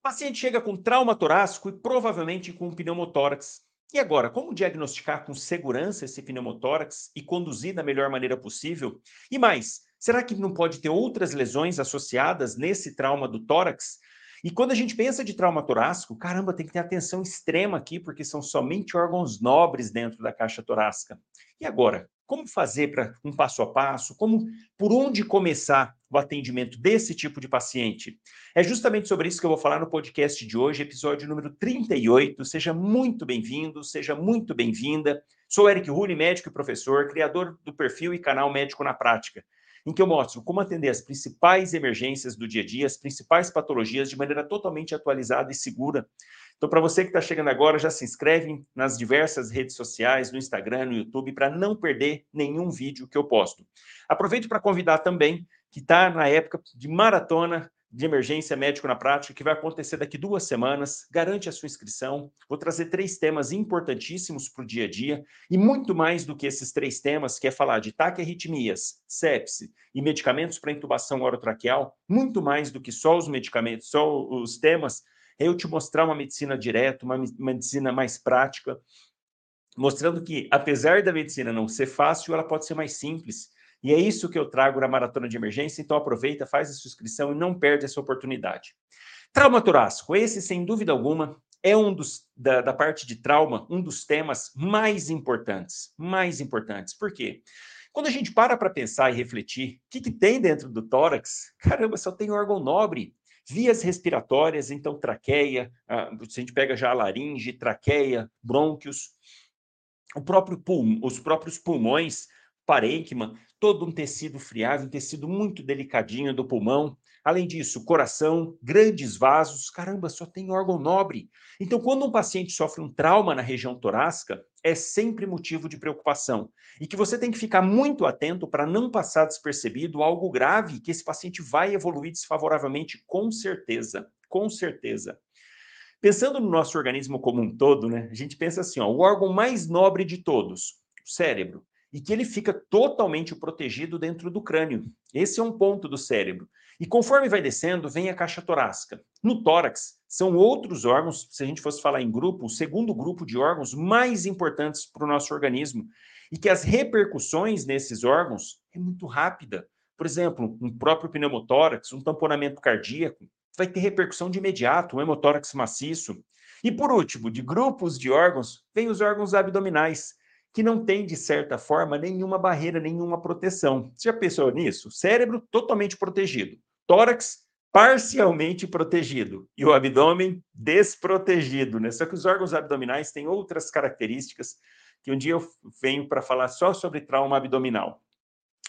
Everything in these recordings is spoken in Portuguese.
O paciente chega com trauma torácico e provavelmente com pneumotórax. E agora, como diagnosticar com segurança esse pneumotórax e conduzir da melhor maneira possível? E mais, será que não pode ter outras lesões associadas nesse trauma do tórax? E quando a gente pensa de trauma torácico, caramba, tem que ter atenção extrema aqui, porque são somente órgãos nobres dentro da caixa torácica. E agora, como fazer para um passo a passo? Como por onde começar o atendimento desse tipo de paciente? É justamente sobre isso que eu vou falar no podcast de hoje, episódio número 38. Seja muito bem-vindo, seja muito bem-vinda. Sou Eric Rulli, médico e professor, criador do perfil e canal Médico na Prática em que eu mostro como atender as principais emergências do dia a dia, as principais patologias de maneira totalmente atualizada e segura. Então, para você que está chegando agora, já se inscreve nas diversas redes sociais, no Instagram, no YouTube, para não perder nenhum vídeo que eu posto. Aproveito para convidar também que está na época de maratona de emergência médico na prática, que vai acontecer daqui duas semanas. Garante a sua inscrição. Vou trazer três temas importantíssimos para o dia a dia e muito mais do que esses três temas, que é falar de taquiarritmias, sepse e medicamentos para intubação orotraqueal. Muito mais do que só os medicamentos, só os temas. É eu te mostrar uma medicina direta, uma medicina mais prática, mostrando que, apesar da medicina não ser fácil, ela pode ser mais simples e é isso que eu trago na maratona de emergência, então aproveita, faz a sua inscrição e não perde essa oportunidade. Trauma torácico, esse sem dúvida alguma é um dos da, da parte de trauma, um dos temas mais importantes, mais importantes. Por quê? Quando a gente para para pensar e refletir, o que, que tem dentro do tórax? Caramba, só tem órgão nobre. Vias respiratórias, então traqueia, se a gente pega já a laringe, traqueia, brônquios, o próprio pulmão, os próprios pulmões, parênquima, todo um tecido friável, um tecido muito delicadinho do pulmão. Além disso, coração, grandes vasos, caramba, só tem órgão nobre. Então, quando um paciente sofre um trauma na região torácica, é sempre motivo de preocupação. E que você tem que ficar muito atento para não passar despercebido algo grave que esse paciente vai evoluir desfavoravelmente, com certeza. Com certeza. Pensando no nosso organismo como um todo, né? A gente pensa assim, ó, o órgão mais nobre de todos, o cérebro e que ele fica totalmente protegido dentro do crânio. Esse é um ponto do cérebro. E conforme vai descendo, vem a caixa torácica. No tórax, são outros órgãos, se a gente fosse falar em grupo, o segundo grupo de órgãos mais importantes para o nosso organismo. E que as repercussões nesses órgãos é muito rápida. Por exemplo, um próprio pneumotórax, um tamponamento cardíaco, vai ter repercussão de imediato, um hemotórax maciço. E por último, de grupos de órgãos, vem os órgãos abdominais, que não tem, de certa forma, nenhuma barreira, nenhuma proteção. Você já pensou nisso? Cérebro totalmente protegido, tórax parcialmente protegido e o abdômen desprotegido, né? Só que os órgãos abdominais têm outras características que um dia eu venho para falar só sobre trauma abdominal.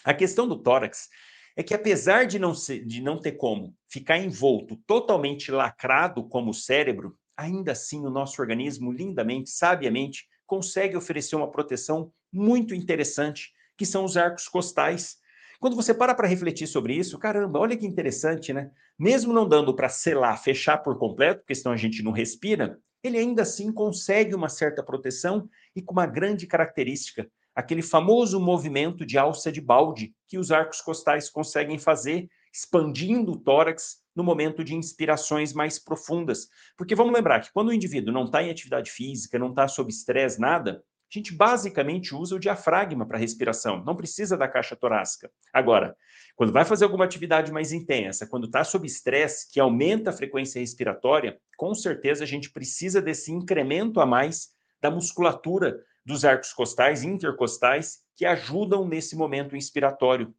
A questão do tórax é que apesar de não, ser, de não ter como ficar envolto totalmente lacrado como o cérebro, ainda assim o nosso organismo lindamente, sabiamente, consegue oferecer uma proteção muito interessante, que são os arcos costais. Quando você para para refletir sobre isso, caramba, olha que interessante, né? Mesmo não dando para selar, fechar por completo, porque senão a gente não respira, ele ainda assim consegue uma certa proteção e com uma grande característica, aquele famoso movimento de alça de balde que os arcos costais conseguem fazer, expandindo o tórax no momento de inspirações mais profundas. Porque vamos lembrar que quando o indivíduo não está em atividade física, não está sob estresse, nada, a gente basicamente usa o diafragma para respiração, não precisa da caixa torácica. Agora, quando vai fazer alguma atividade mais intensa, quando está sob estresse, que aumenta a frequência respiratória, com certeza a gente precisa desse incremento a mais da musculatura dos arcos costais, intercostais, que ajudam nesse momento inspiratório.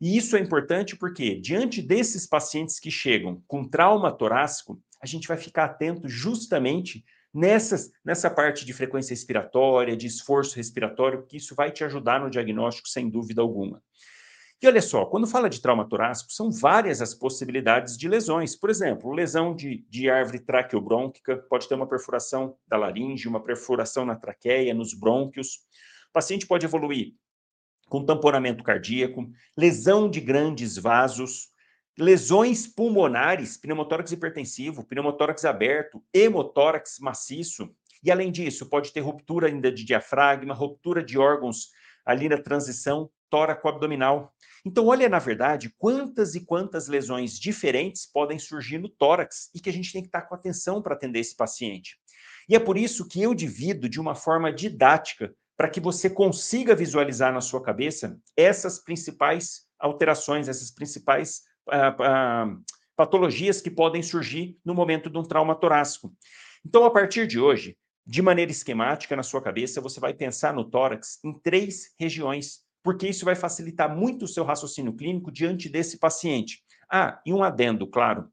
E isso é importante porque, diante desses pacientes que chegam com trauma torácico, a gente vai ficar atento justamente nessas, nessa parte de frequência respiratória, de esforço respiratório, que isso vai te ajudar no diagnóstico, sem dúvida alguma. E olha só, quando fala de trauma torácico, são várias as possibilidades de lesões. Por exemplo, lesão de, de árvore traqueobrônquica, pode ter uma perfuração da laringe, uma perfuração na traqueia, nos brônquios. O paciente pode evoluir com tamponamento cardíaco, lesão de grandes vasos, lesões pulmonares, pneumotórax hipertensivo, pneumotórax aberto, hemotórax maciço. E além disso, pode ter ruptura ainda de diafragma, ruptura de órgãos ali na transição tóraco-abdominal. Então, olha, na verdade, quantas e quantas lesões diferentes podem surgir no tórax e que a gente tem que estar com atenção para atender esse paciente. E é por isso que eu divido de uma forma didática para que você consiga visualizar na sua cabeça essas principais alterações, essas principais ah, ah, patologias que podem surgir no momento de um trauma torácico. Então, a partir de hoje, de maneira esquemática na sua cabeça, você vai pensar no tórax em três regiões, porque isso vai facilitar muito o seu raciocínio clínico diante desse paciente. Ah, e um adendo, claro.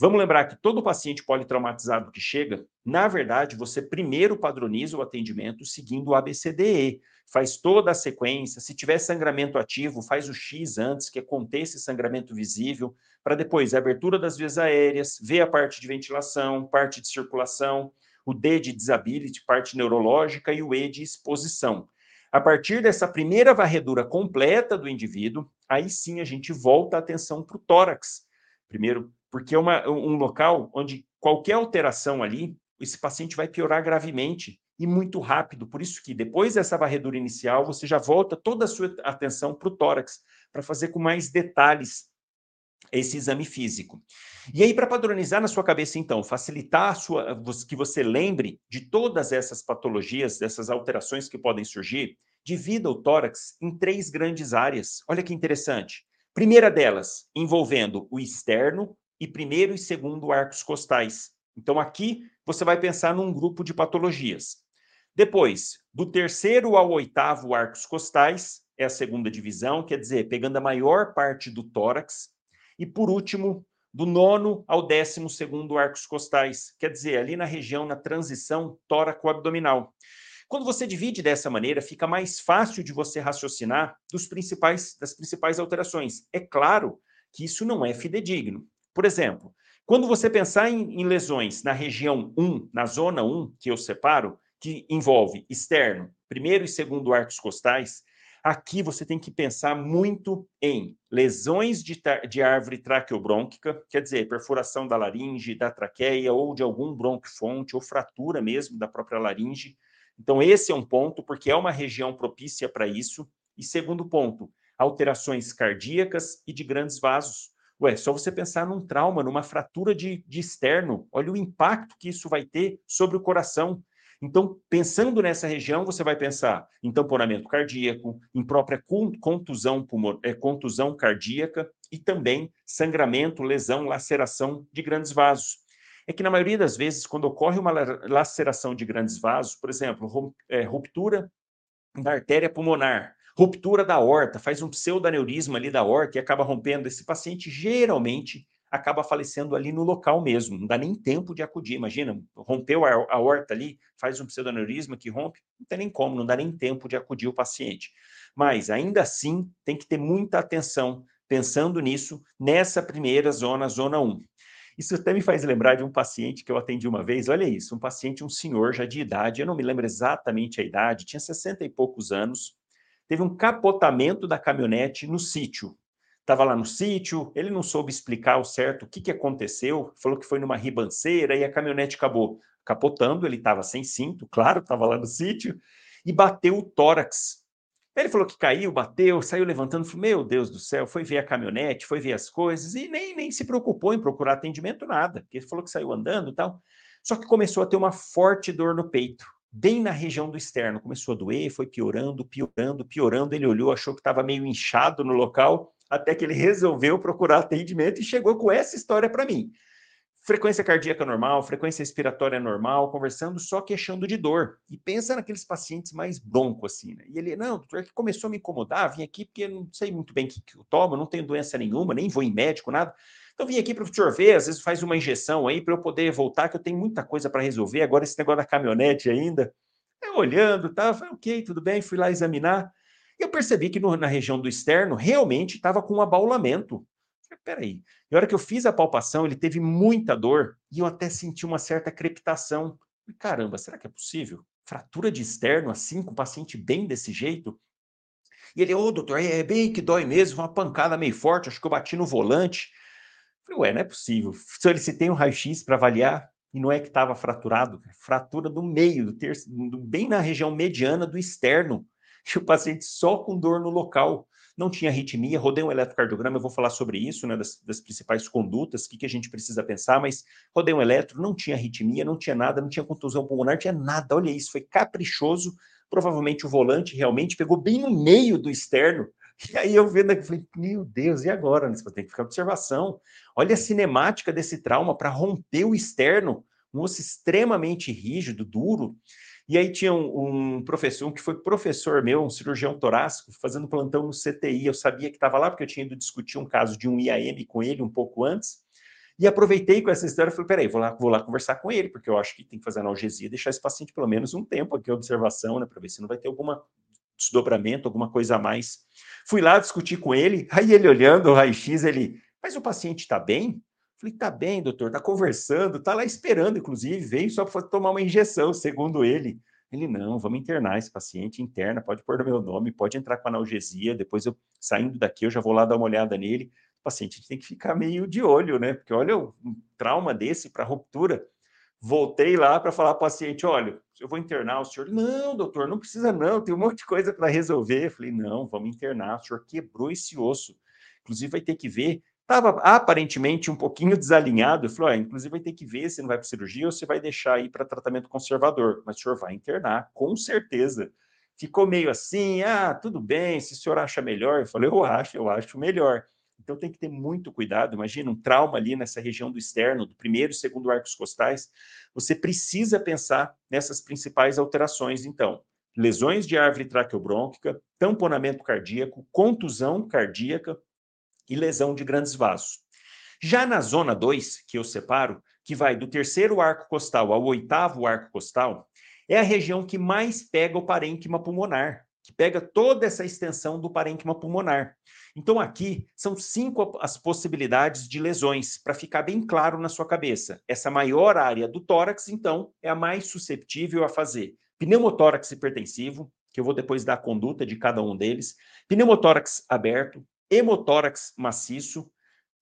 Vamos lembrar que todo paciente politraumatizado que chega, na verdade, você primeiro padroniza o atendimento seguindo o ABCDE. Faz toda a sequência. Se tiver sangramento ativo, faz o X antes, que é conter esse sangramento visível, para depois a abertura das vias aéreas, ver a parte de ventilação, parte de circulação, o D de disability, parte neurológica, e o E de exposição. A partir dessa primeira varredura completa do indivíduo, aí sim a gente volta a atenção para o tórax. Primeiro, porque é uma, um local onde qualquer alteração ali, esse paciente vai piorar gravemente e muito rápido. Por isso que depois dessa varredura inicial, você já volta toda a sua atenção para o tórax, para fazer com mais detalhes esse exame físico. E aí, para padronizar na sua cabeça, então, facilitar sua, que você lembre de todas essas patologias, dessas alterações que podem surgir, divida o tórax em três grandes áreas. Olha que interessante. Primeira delas, envolvendo o externo e primeiro e segundo arcos costais. Então, aqui você vai pensar num grupo de patologias. Depois, do terceiro ao oitavo arcos costais, é a segunda divisão, quer dizer, pegando a maior parte do tórax. E por último, do nono ao décimo segundo arcos costais, quer dizer, ali na região, na transição tóraco-abdominal. Quando você divide dessa maneira, fica mais fácil de você raciocinar dos principais, das principais alterações. É claro que isso não é fidedigno. Por exemplo, quando você pensar em, em lesões na região 1, na zona 1, que eu separo, que envolve externo, primeiro e segundo arcos costais, Aqui você tem que pensar muito em lesões de, de árvore traqueobrônquica, quer dizer, perfuração da laringe, da traqueia ou de algum bronquifonte, ou fratura mesmo da própria laringe. Então, esse é um ponto, porque é uma região propícia para isso. E segundo ponto, alterações cardíacas e de grandes vasos. Ué, só você pensar num trauma, numa fratura de, de externo, olha o impacto que isso vai ter sobre o coração. Então, pensando nessa região, você vai pensar em tamponamento cardíaco, em própria contusão, pulmon... é, contusão cardíaca e também sangramento, lesão, laceração de grandes vasos. É que na maioria das vezes, quando ocorre uma laceração de grandes vasos, por exemplo, é, ruptura da artéria pulmonar, ruptura da horta, faz um pseudaneurisma ali da horta e acaba rompendo, esse paciente geralmente acaba falecendo ali no local mesmo, não dá nem tempo de acudir. Imagina, rompeu a, a horta ali, faz um pseudoneurisma que rompe, não tem nem como, não dá nem tempo de acudir o paciente. Mas ainda assim, tem que ter muita atenção pensando nisso, nessa primeira zona, zona 1. Isso até me faz lembrar de um paciente que eu atendi uma vez. Olha isso, um paciente, um senhor já de idade, eu não me lembro exatamente a idade, tinha 60 e poucos anos, teve um capotamento da caminhonete no sítio. Estava lá no sítio, ele não soube explicar ao certo o que, que aconteceu, falou que foi numa ribanceira e a caminhonete acabou capotando, ele estava sem cinto, claro, estava lá no sítio, e bateu o tórax. Ele falou que caiu, bateu, saiu levantando, falou, meu Deus do céu, foi ver a caminhonete, foi ver as coisas, e nem, nem se preocupou em procurar atendimento, nada, porque ele falou que saiu andando e tal, só que começou a ter uma forte dor no peito, bem na região do externo, começou a doer, foi piorando, piorando, piorando, ele olhou, achou que estava meio inchado no local, até que ele resolveu procurar atendimento e chegou com essa história para mim. Frequência cardíaca normal, frequência respiratória normal, conversando só queixando de dor. E pensa naqueles pacientes mais broncos, assim, né? E ele, não, doutor, é que começou a me incomodar, vim aqui porque não sei muito bem o que, que eu tomo, não tenho doença nenhuma, nem vou em médico, nada. Então vim aqui para o senhor ver, às vezes faz uma injeção aí para eu poder voltar, que eu tenho muita coisa para resolver. Agora esse negócio da caminhonete ainda. Eu olhando, tá, falei, ok, tudo bem, fui lá examinar. E eu percebi que no, na região do externo realmente estava com um abaulamento. Peraí. E a hora que eu fiz a palpação, ele teve muita dor e eu até senti uma certa crepitação. Caramba, será que é possível? Fratura de externo assim, com o paciente bem desse jeito? E ele, ô oh, doutor, é bem que dói mesmo, uma pancada meio forte, acho que eu bati no volante. Falei, ué, não é possível. Tem um raio-x para avaliar, e não é que estava fraturado, fratura do meio, do terço, bem na região mediana do externo e o paciente só com dor no local. não tinha arritmia, rodei um eletrocardiograma, eu vou falar sobre isso, né, das, das principais condutas, o que, que a gente precisa pensar, mas rodei um eletro, não tinha arritmia, não tinha nada, não tinha contusão pulmonar, tinha nada, olha isso, foi caprichoso, provavelmente o volante realmente pegou bem no meio do externo, e aí eu vendo aqui, falei, meu Deus, e agora? Você tem que ficar observação. Olha a cinemática desse trauma para romper o externo, um osso extremamente rígido, duro. E aí tinha um, um, professor, um que foi professor meu, um cirurgião torácico, fazendo plantão no CTI. Eu sabia que estava lá porque eu tinha ido discutir um caso de um IAM com ele um pouco antes. E aproveitei com essa história e falei, peraí, vou lá, vou lá conversar com ele, porque eu acho que tem que fazer analgesia, deixar esse paciente pelo menos um tempo aqui, observação, né, para ver se não vai ter alguma desdobramento, alguma coisa a mais. Fui lá discutir com ele, aí ele olhando o raio-x, ele, mas o paciente está bem? Falei, tá bem, doutor, tá conversando, tá lá esperando, inclusive, veio só para tomar uma injeção, segundo ele. Ele, não, vamos internar esse paciente, interna, pode pôr no meu nome, pode entrar com analgesia, depois eu, saindo daqui, eu já vou lá dar uma olhada nele. O paciente tem que ficar meio de olho, né? Porque olha, um trauma desse para ruptura. Voltei lá para falar para o paciente, olha, eu vou internar o senhor. Não, doutor, não precisa não, tem um monte de coisa para resolver. falei, não, vamos internar, o senhor quebrou esse osso. Inclusive vai ter que ver Estava aparentemente um pouquinho desalinhado. Eu falei, inclusive vai ter que ver se não vai para cirurgia ou se vai deixar aí para tratamento conservador. Mas o senhor vai internar, com certeza. Ficou meio assim, ah, tudo bem, se o senhor acha melhor. Eu falei, eu acho, eu acho melhor. Então tem que ter muito cuidado. Imagina um trauma ali nessa região do externo, do primeiro e segundo arcos costais. Você precisa pensar nessas principais alterações, então. Lesões de árvore traqueobrônquica, tamponamento cardíaco, contusão cardíaca, e lesão de grandes vasos. Já na zona 2, que eu separo, que vai do terceiro arco costal ao oitavo arco costal, é a região que mais pega o parênquima pulmonar, que pega toda essa extensão do parênquima pulmonar. Então, aqui são cinco as possibilidades de lesões, para ficar bem claro na sua cabeça. Essa maior área do tórax, então, é a mais susceptível a fazer pneumotórax hipertensivo, que eu vou depois dar a conduta de cada um deles, pneumotórax aberto, hemotórax maciço,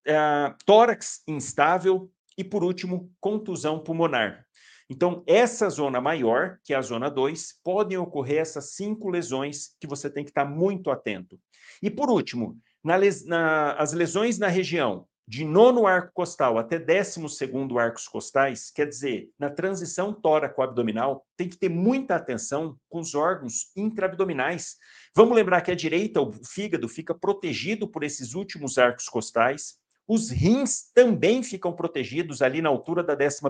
uh, tórax instável e, por último, contusão pulmonar. Então, essa zona maior, que é a zona 2, podem ocorrer essas cinco lesões que você tem que estar muito atento. E, por último, na les na, as lesões na região de nono arco costal até décimo segundo arcos costais, quer dizer, na transição tóraco-abdominal, tem que ter muita atenção com os órgãos intraabdominais. Vamos lembrar que a direita, o fígado, fica protegido por esses últimos arcos costais. Os rins também ficam protegidos ali na altura da 11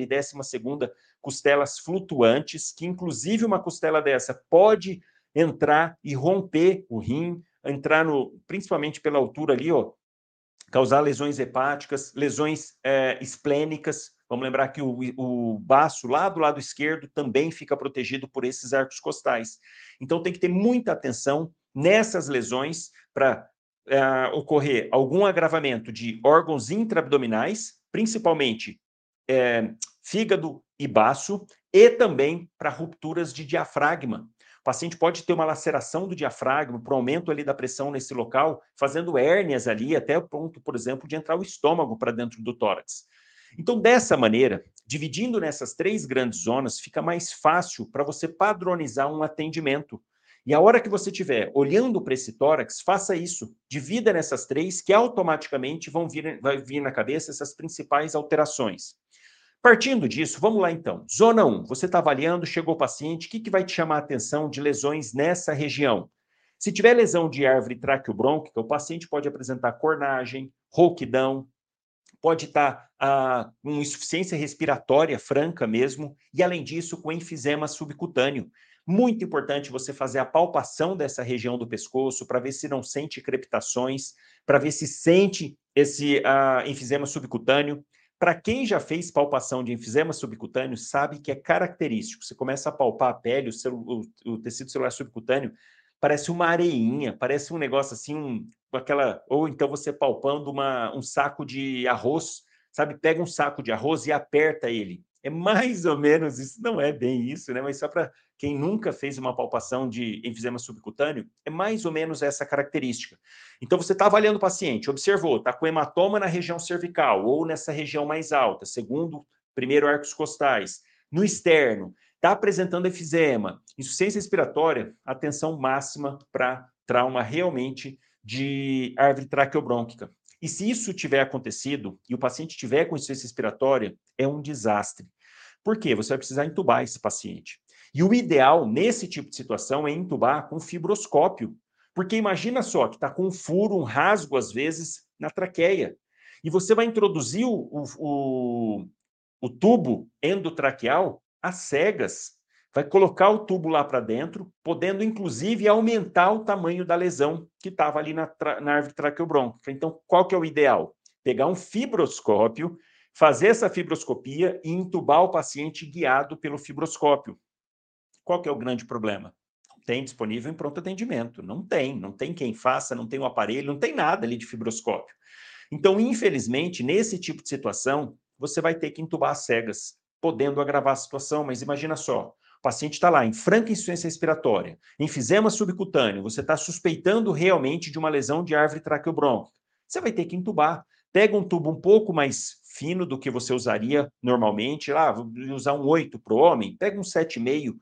e 12 costelas flutuantes, que inclusive uma costela dessa pode entrar e romper o rim, entrar no, principalmente pela altura ali, ó, causar lesões hepáticas, lesões é, esplênicas. Vamos lembrar que o, o baço lá do lado esquerdo também fica protegido por esses arcos costais. Então tem que ter muita atenção nessas lesões para é, ocorrer algum agravamento de órgãos intraabdominais, principalmente é, fígado e baço, e também para rupturas de diafragma, paciente pode ter uma laceração do diafragma, por aumento ali da pressão nesse local, fazendo hérnias ali, até o ponto, por exemplo, de entrar o estômago para dentro do tórax. Então, dessa maneira, dividindo nessas três grandes zonas, fica mais fácil para você padronizar um atendimento. E a hora que você estiver olhando para esse tórax, faça isso. Divida nessas três, que automaticamente vão vir, vai vir na cabeça essas principais alterações. Partindo disso, vamos lá então. Zona 1, você está avaliando, chegou o paciente, o que, que vai te chamar a atenção de lesões nessa região? Se tiver lesão de árvore traqueobrônquica, o paciente pode apresentar cornagem, rouquidão, pode estar tá, ah, com insuficiência respiratória franca mesmo, e além disso, com enfisema subcutâneo. Muito importante você fazer a palpação dessa região do pescoço para ver se não sente crepitações, para ver se sente esse ah, enfisema subcutâneo. Para quem já fez palpação de enfisema subcutâneo, sabe que é característico. Você começa a palpar a pele, o, o, o tecido celular subcutâneo, parece uma areinha, parece um negócio assim, um, aquela. Ou então você palpando uma, um saco de arroz, sabe? Pega um saco de arroz e aperta ele. É mais ou menos isso, não é bem isso, né? Mas só para quem nunca fez uma palpação de enfisema subcutâneo, é mais ou menos essa característica. Então, você está avaliando o paciente, observou, está com hematoma na região cervical ou nessa região mais alta, segundo primeiro arcos costais, no externo, está apresentando efizema, insuficiência respiratória, atenção máxima para trauma realmente de árvore traqueobrônquica. E se isso tiver acontecido e o paciente tiver com insuficiência respiratória, é um desastre. Por quê? Você vai precisar entubar esse paciente. E o ideal nesse tipo de situação é entubar com fibroscópio. Porque imagina só que está com um furo, um rasgo, às vezes, na traqueia. E você vai introduzir o, o, o tubo endotraqueal às cegas. Vai colocar o tubo lá para dentro, podendo inclusive aumentar o tamanho da lesão que estava ali na, na árvore traqueobrônquica. Então, qual que é o ideal? Pegar um fibroscópio, fazer essa fibroscopia e intubar o paciente guiado pelo fibroscópio. Qual que é o grande problema? Não tem disponível em pronto atendimento. Não tem, não tem quem faça, não tem um aparelho, não tem nada ali de fibroscópio. Então, infelizmente, nesse tipo de situação, você vai ter que entubar as cegas, podendo agravar a situação. Mas imagina só, o paciente está lá em franca insuficiência respiratória, enfisema subcutâneo, você está suspeitando realmente de uma lesão de árvore traqueobrônquica. Você vai ter que entubar. Pega um tubo um pouco mais fino do que você usaria normalmente, lá, vou usar um 8 para o homem, pega um 7,5,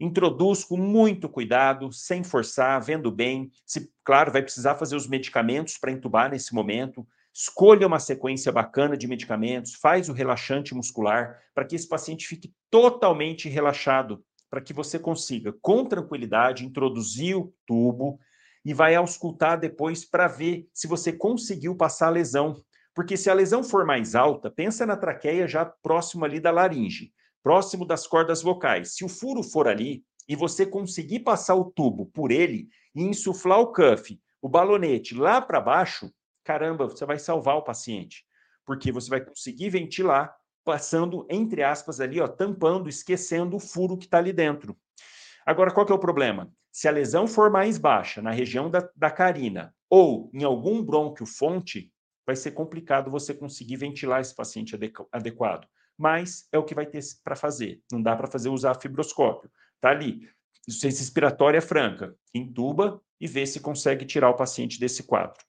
introduz com muito cuidado, sem forçar, vendo bem. Se, claro, vai precisar fazer os medicamentos para entubar nesse momento, Escolha uma sequência bacana de medicamentos, faz o relaxante muscular, para que esse paciente fique totalmente relaxado, para que você consiga, com tranquilidade, introduzir o tubo e vai auscultar depois para ver se você conseguiu passar a lesão. Porque se a lesão for mais alta, pensa na traqueia já próximo ali da laringe, próximo das cordas vocais. Se o furo for ali e você conseguir passar o tubo por ele e insuflar o cuff, o balonete lá para baixo, caramba, você vai salvar o paciente, porque você vai conseguir ventilar passando, entre aspas, ali, ó, tampando, esquecendo o furo que está ali dentro. Agora, qual que é o problema? Se a lesão for mais baixa, na região da, da carina, ou em algum brônquio fonte, vai ser complicado você conseguir ventilar esse paciente adequado. Mas é o que vai ter para fazer. Não dá para fazer usar fibroscópio. Tá ali. Insuficiência respiratória franca. Entuba e vê se consegue tirar o paciente desse quadro.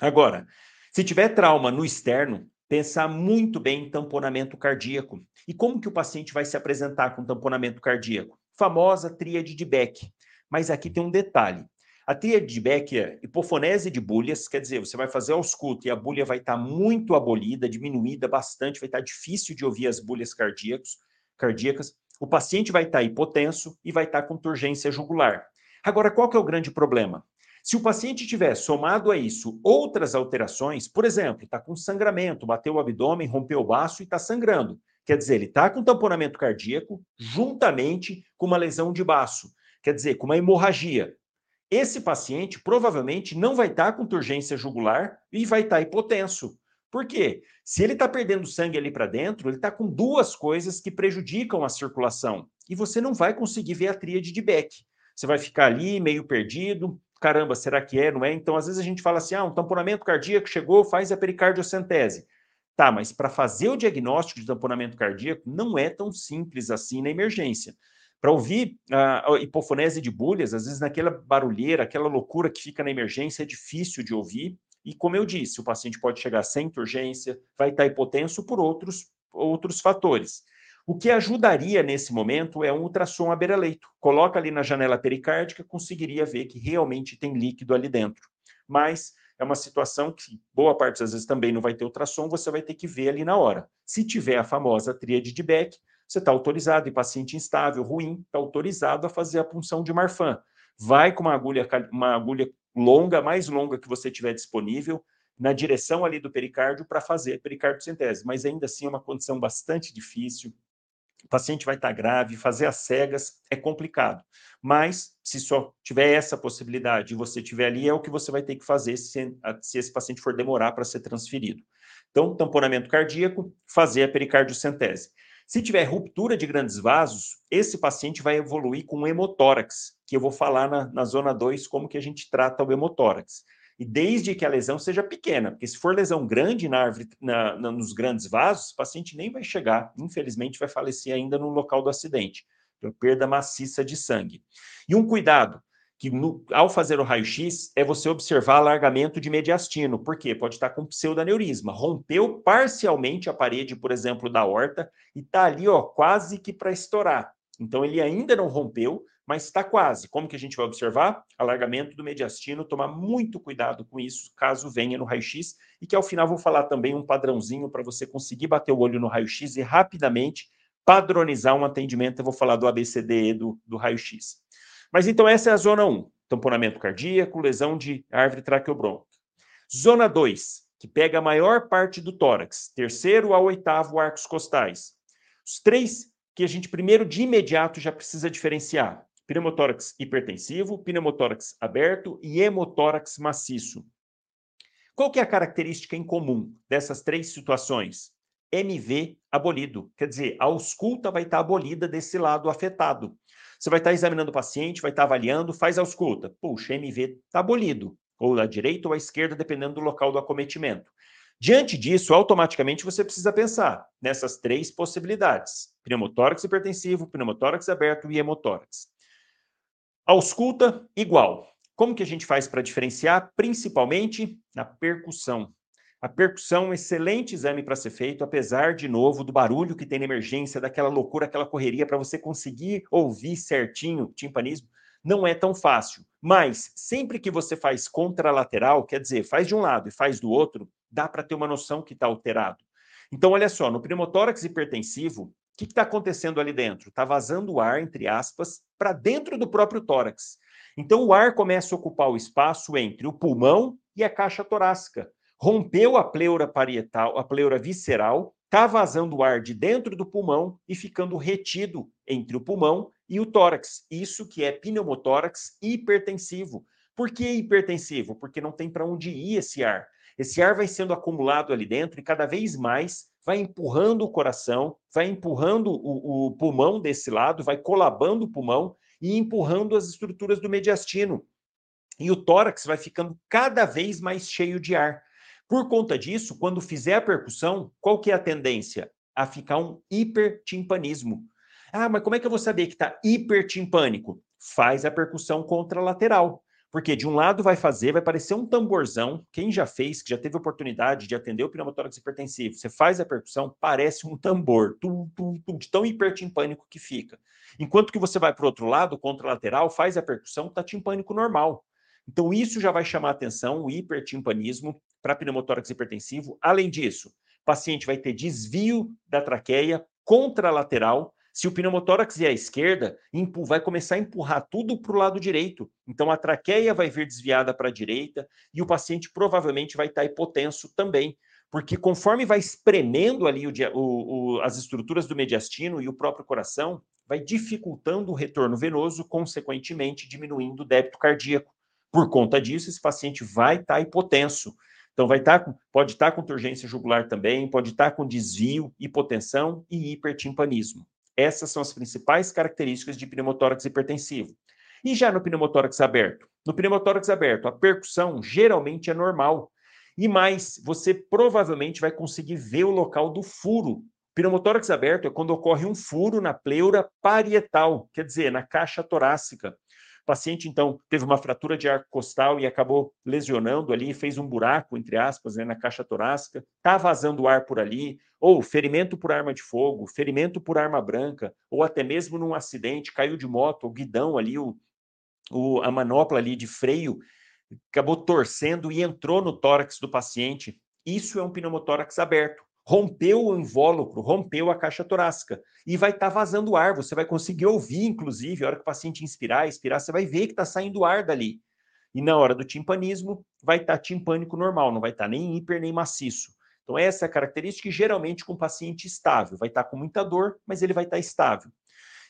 Agora, se tiver trauma no externo, pensar muito bem em tamponamento cardíaco. E como que o paciente vai se apresentar com tamponamento cardíaco? Famosa tríade de Beck. Mas aqui tem um detalhe. A tríade de Beck é hipofonese de bulhas, quer dizer, você vai fazer ausculto e a bulha vai estar muito abolida, diminuída bastante, vai estar difícil de ouvir as bulhas cardíacos, cardíacas. O paciente vai estar hipotenso e vai estar com turgência jugular. Agora, qual que é o grande problema? Se o paciente tiver somado a isso outras alterações, por exemplo, está com sangramento, bateu o abdômen, rompeu o baço e está sangrando. Quer dizer, ele está com tamponamento cardíaco juntamente com uma lesão de baço, quer dizer, com uma hemorragia. Esse paciente provavelmente não vai estar tá com turgência jugular e vai estar tá hipotenso. Por quê? Se ele está perdendo sangue ali para dentro, ele está com duas coisas que prejudicam a circulação. E você não vai conseguir ver a tríade de Beck. Você vai ficar ali meio perdido, caramba, será que é, não é? Então, às vezes a gente fala assim, ah, um tamponamento cardiaco chegou, faz a pericardiocentese. Tá, mas para fazer o diagnóstico de tamponamento cardíaco não é tão simples assim na emergência. Para ouvir a hipofonese de bulhas, às vezes naquela barulheira, aquela loucura que fica na emergência, é difícil de ouvir. E como eu disse, o paciente pode chegar sem urgência, vai estar hipotenso por outros, outros fatores. O que ajudaria nesse momento é um ultrassom à beira-leito. Coloca ali na janela pericárdica, conseguiria ver que realmente tem líquido ali dentro. Mas é uma situação que boa parte das vezes também não vai ter ultrassom, você vai ter que ver ali na hora. Se tiver a famosa tríade de Beck, você está autorizado, em paciente instável, ruim, está autorizado a fazer a punção de Marfan. Vai com uma agulha, uma agulha longa, mais longa que você tiver disponível, na direção ali do pericárdio para fazer pericardiocentese, mas ainda assim é uma condição bastante difícil, o paciente vai estar grave, fazer as cegas é complicado. Mas, se só tiver essa possibilidade e você tiver ali, é o que você vai ter que fazer se, se esse paciente for demorar para ser transferido. Então, tamponamento cardíaco, fazer a pericardiocentese. Se tiver ruptura de grandes vasos, esse paciente vai evoluir com hemotórax, que eu vou falar na, na zona 2 como que a gente trata o hemotórax. E desde que a lesão seja pequena, porque se for lesão grande na árvore, na, na, nos grandes vasos, o paciente nem vai chegar, infelizmente vai falecer ainda no local do acidente. Então, perda maciça de sangue. E um cuidado, que no, ao fazer o raio-x é você observar alargamento de mediastino. Por quê? Pode estar com pseudaneurisma. Rompeu parcialmente a parede, por exemplo, da horta e está ali, ó, quase que para estourar. Então ele ainda não rompeu, mas está quase. Como que a gente vai observar? Alargamento do mediastino, tomar muito cuidado com isso, caso venha no raio-x, e que ao final vou falar também um padrãozinho para você conseguir bater o olho no raio-x e rapidamente padronizar um atendimento. Eu vou falar do ABCDE do, do raio-x. Mas então essa é a zona 1, tamponamento cardíaco, lesão de árvore traqueobronca. Zona 2, que pega a maior parte do tórax, terceiro ao oitavo arcos costais. Os três que a gente primeiro de imediato já precisa diferenciar: pneumotórax hipertensivo, pneumotórax aberto e hemotórax maciço. Qual que é a característica em comum dessas três situações? MV abolido, quer dizer, a ausculta vai estar abolida desse lado afetado. Você vai estar examinando o paciente, vai estar avaliando, faz a ausculta. Puxa, MV está abolido, ou à direita ou à esquerda, dependendo do local do acometimento. Diante disso, automaticamente você precisa pensar nessas três possibilidades: pneumotórax hipertensivo, pneumotórax aberto e hemotórax. Ausculta, igual. Como que a gente faz para diferenciar? Principalmente na percussão. A percussão um excelente exame para ser feito, apesar, de novo, do barulho que tem na emergência, daquela loucura, aquela correria, para você conseguir ouvir certinho timpanismo, não é tão fácil. Mas, sempre que você faz contralateral, quer dizer, faz de um lado e faz do outro, dá para ter uma noção que está alterado. Então, olha só, no pneumotórax hipertensivo, o que está acontecendo ali dentro? Está vazando o ar, entre aspas, para dentro do próprio tórax. Então, o ar começa a ocupar o espaço entre o pulmão e a caixa torácica. Rompeu a pleura parietal, a pleura visceral, está vazando o ar de dentro do pulmão e ficando retido entre o pulmão e o tórax. Isso que é pneumotórax hipertensivo. Por que hipertensivo? Porque não tem para onde ir esse ar. Esse ar vai sendo acumulado ali dentro e cada vez mais vai empurrando o coração, vai empurrando o, o pulmão desse lado, vai colabando o pulmão e empurrando as estruturas do mediastino. E o tórax vai ficando cada vez mais cheio de ar. Por conta disso, quando fizer a percussão, qual que é a tendência? A ficar um hipertimpanismo. Ah, mas como é que eu vou saber que está hipertimpânico? Faz a percussão contralateral. Porque de um lado vai fazer, vai parecer um tamborzão. Quem já fez, que já teve oportunidade de atender o pneumotórax hipertensivo, você faz a percussão, parece um tambor, tum, tum, tum, de tão hipertimpânico que fica. Enquanto que você vai para o outro lado, contralateral, faz a percussão, está timpânico normal. Então, isso já vai chamar atenção, o hipertimpanismo para pneumotórax hipertensivo. Além disso, o paciente vai ter desvio da traqueia contralateral, se o pneumotórax é à esquerda, vai começar a empurrar tudo para o lado direito. Então a traqueia vai vir desviada para a direita e o paciente provavelmente vai estar hipotenso também, porque conforme vai espremendo ali o, o, o, as estruturas do mediastino e o próprio coração, vai dificultando o retorno venoso, consequentemente diminuindo o débito cardíaco. Por conta disso, esse paciente vai estar hipotenso. Então, vai estar, pode estar com turgência jugular também, pode estar com desvio, hipotensão e hipertimpanismo. Essas são as principais características de pneumotórax hipertensivo. E já no pneumotórax aberto? No pneumotórax aberto, a percussão geralmente é normal. E mais, você provavelmente vai conseguir ver o local do furo. Pneumotórax aberto é quando ocorre um furo na pleura parietal, quer dizer, na caixa torácica. O paciente, então, teve uma fratura de arco costal e acabou lesionando ali, fez um buraco, entre aspas, né, na caixa torácica, está vazando ar por ali, ou ferimento por arma de fogo, ferimento por arma branca, ou até mesmo num acidente, caiu de moto, o guidão ali, o, o, a manopla ali de freio, acabou torcendo e entrou no tórax do paciente. Isso é um pneumotórax aberto rompeu o invólucro, rompeu a caixa torácica e vai estar tá vazando ar. Você vai conseguir ouvir, inclusive, a hora que o paciente inspirar, expirar, você vai ver que está saindo ar dali. E na hora do timpanismo, vai estar tá timpânico normal, não vai estar tá nem hiper nem maciço. Então, essa é a característica, geralmente com paciente estável. Vai estar tá com muita dor, mas ele vai estar tá estável.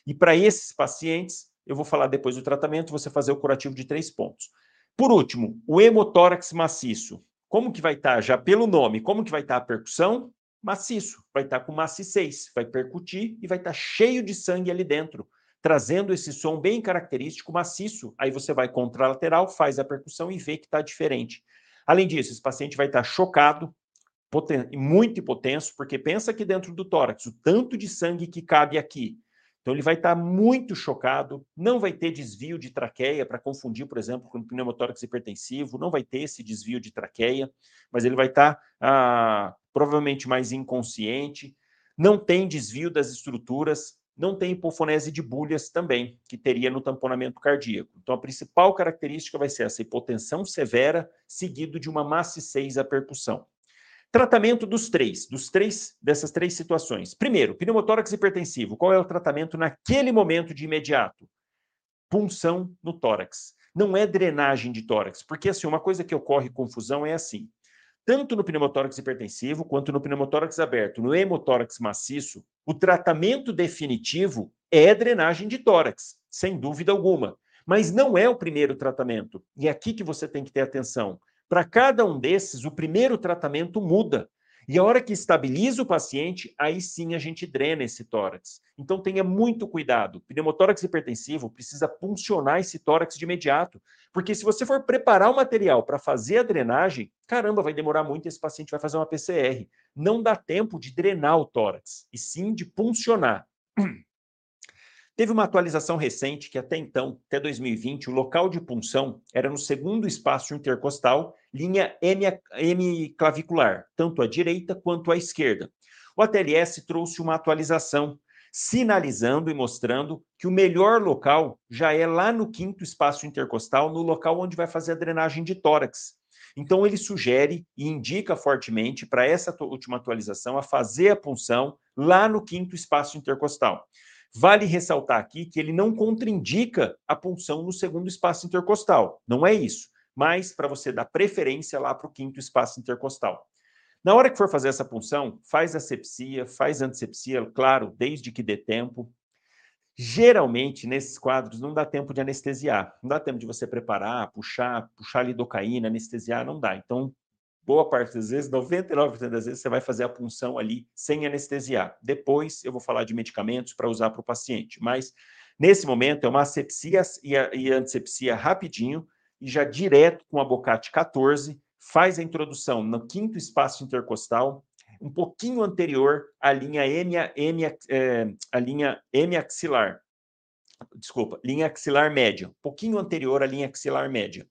E para esses pacientes, eu vou falar depois do tratamento, você fazer o curativo de três pontos. Por último, o hemotórax maciço. Como que vai estar, tá, já pelo nome, como que vai estar a percussão? Maciço, vai estar tá com maciçez, vai percutir e vai estar tá cheio de sangue ali dentro, trazendo esse som bem característico maciço. Aí você vai contralateral, faz a percussão e vê que está diferente. Além disso, esse paciente vai estar tá chocado, muito hipotenso, porque pensa que dentro do tórax, o tanto de sangue que cabe aqui. Então ele vai estar muito chocado, não vai ter desvio de traqueia para confundir, por exemplo, com pneumotórax hipertensivo, não vai ter esse desvio de traqueia, mas ele vai estar ah, provavelmente mais inconsciente, não tem desvio das estruturas, não tem hipofonese de bulhas também, que teria no tamponamento cardíaco. Então, a principal característica vai ser essa hipotensão severa, seguido de uma maciçez à percussão. Tratamento dos três, dos três dessas três situações. Primeiro, pneumotórax hipertensivo. Qual é o tratamento naquele momento de imediato? Punção no tórax. Não é drenagem de tórax, porque assim, uma coisa que ocorre confusão é assim. Tanto no pneumotórax hipertensivo quanto no pneumotórax aberto, no hemotórax maciço, o tratamento definitivo é drenagem de tórax, sem dúvida alguma. Mas não é o primeiro tratamento. E é aqui que você tem que ter atenção. Para cada um desses, o primeiro tratamento muda. E a hora que estabiliza o paciente, aí sim a gente drena esse tórax. Então tenha muito cuidado. Pneumotórax hipertensivo precisa puncionar esse tórax de imediato. Porque se você for preparar o material para fazer a drenagem, caramba, vai demorar muito, esse paciente vai fazer uma PCR. Não dá tempo de drenar o tórax, e sim de puncionar. Teve uma atualização recente que até então, até 2020, o local de punção era no segundo espaço intercostal, linha M, M clavicular, tanto à direita quanto à esquerda. O ATLS trouxe uma atualização sinalizando e mostrando que o melhor local já é lá no quinto espaço intercostal, no local onde vai fazer a drenagem de tórax. Então, ele sugere e indica fortemente para essa última atualização a fazer a punção lá no quinto espaço intercostal. Vale ressaltar aqui que ele não contraindica a punção no segundo espaço intercostal. Não é isso. Mas para você dar preferência lá para o quinto espaço intercostal. Na hora que for fazer essa punção, faz asepsia, faz antisepsia, claro, desde que dê tempo. Geralmente, nesses quadros, não dá tempo de anestesiar. Não dá tempo de você preparar, puxar, puxar lidocaína, anestesiar, não dá. Então, boa parte das vezes, 99% das vezes, você vai fazer a punção ali sem anestesiar. Depois eu vou falar de medicamentos para usar para o paciente, mas nesse momento é uma asepsia e, a, e antisepsia rapidinho e já direto com a Bocate 14, faz a introdução no quinto espaço intercostal, um pouquinho anterior à linha M, M, é, a linha M axilar. Desculpa, linha axilar média, um pouquinho anterior à linha axilar média.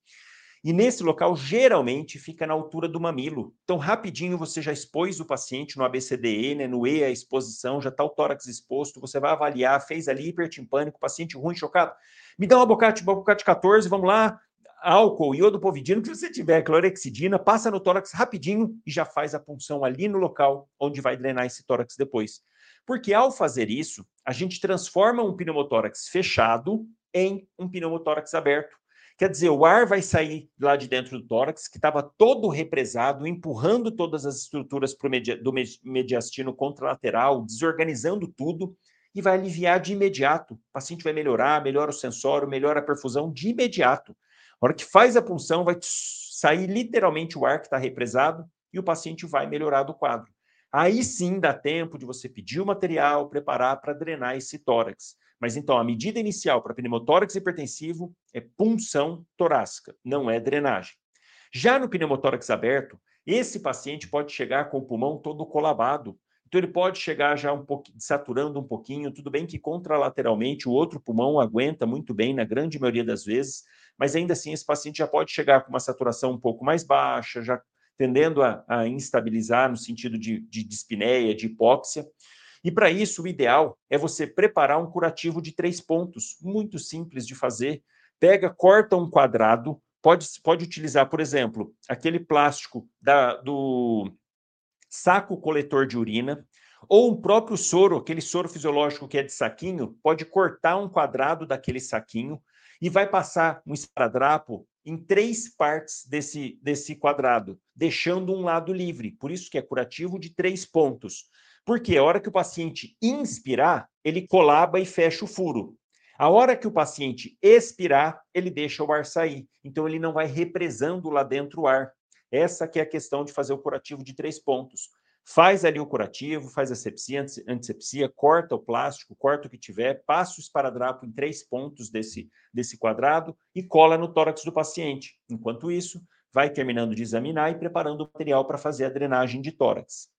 E nesse local, geralmente, fica na altura do mamilo. Então, rapidinho, você já expôs o paciente no ABCDE, né, no E, a exposição, já está o tórax exposto, você vai avaliar, fez ali hipertimpânico, paciente ruim, chocado. Me dá uma bocate, uma bocate 14, vamos lá, álcool, iodopovidina, o que você tiver, clorexidina, passa no tórax rapidinho e já faz a punção ali no local onde vai drenar esse tórax depois. Porque ao fazer isso, a gente transforma um pneumotórax fechado em um pneumotórax aberto. Quer dizer, o ar vai sair lá de dentro do tórax, que estava todo represado, empurrando todas as estruturas media, do mediastino contralateral, desorganizando tudo, e vai aliviar de imediato. O paciente vai melhorar, melhora o sensório, melhora a perfusão de imediato. A hora que faz a punção, vai sair literalmente o ar que está represado e o paciente vai melhorar do quadro. Aí sim dá tempo de você pedir o material, preparar para drenar esse tórax. Mas então, a medida inicial para pneumotórax hipertensivo é punção torácica, não é drenagem. Já no pneumotórax aberto, esse paciente pode chegar com o pulmão todo colabado. Então, ele pode chegar já um pouquinho, saturando um pouquinho. Tudo bem que contralateralmente o outro pulmão aguenta muito bem, na grande maioria das vezes, mas ainda assim esse paciente já pode chegar com uma saturação um pouco mais baixa, já tendendo a, a instabilizar no sentido de, de dispneia, de hipóxia. E para isso, o ideal é você preparar um curativo de três pontos, muito simples de fazer. Pega, corta um quadrado, pode, pode utilizar, por exemplo, aquele plástico da, do saco coletor de urina, ou o próprio soro, aquele soro fisiológico que é de saquinho, pode cortar um quadrado daquele saquinho e vai passar um esparadrapo em três partes desse, desse quadrado, deixando um lado livre. Por isso que é curativo de três pontos. Porque a hora que o paciente inspirar, ele colaba e fecha o furo. A hora que o paciente expirar, ele deixa o ar sair. Então, ele não vai represando lá dentro o ar. Essa que é a questão de fazer o curativo de três pontos. Faz ali o curativo, faz a sepsia, antisepsia, corta o plástico, corta o que tiver, passa o esparadrapo em três pontos desse, desse quadrado e cola no tórax do paciente. Enquanto isso, vai terminando de examinar e preparando o material para fazer a drenagem de tórax.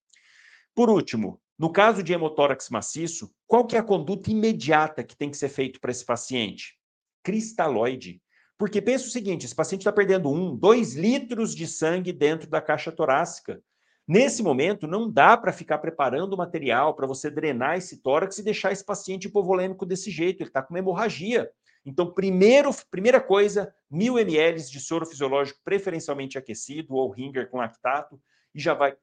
Por último, no caso de hemotórax maciço, qual que é a conduta imediata que tem que ser feito para esse paciente? Cristalóide. Porque pensa o seguinte, esse paciente está perdendo um, dois litros de sangue dentro da caixa torácica. Nesse momento, não dá para ficar preparando material para você drenar esse tórax e deixar esse paciente hipovolêmico desse jeito, ele está com uma hemorragia. Então, primeiro, primeira coisa, mil ml de soro fisiológico preferencialmente aquecido ou ringer com lactato e já vai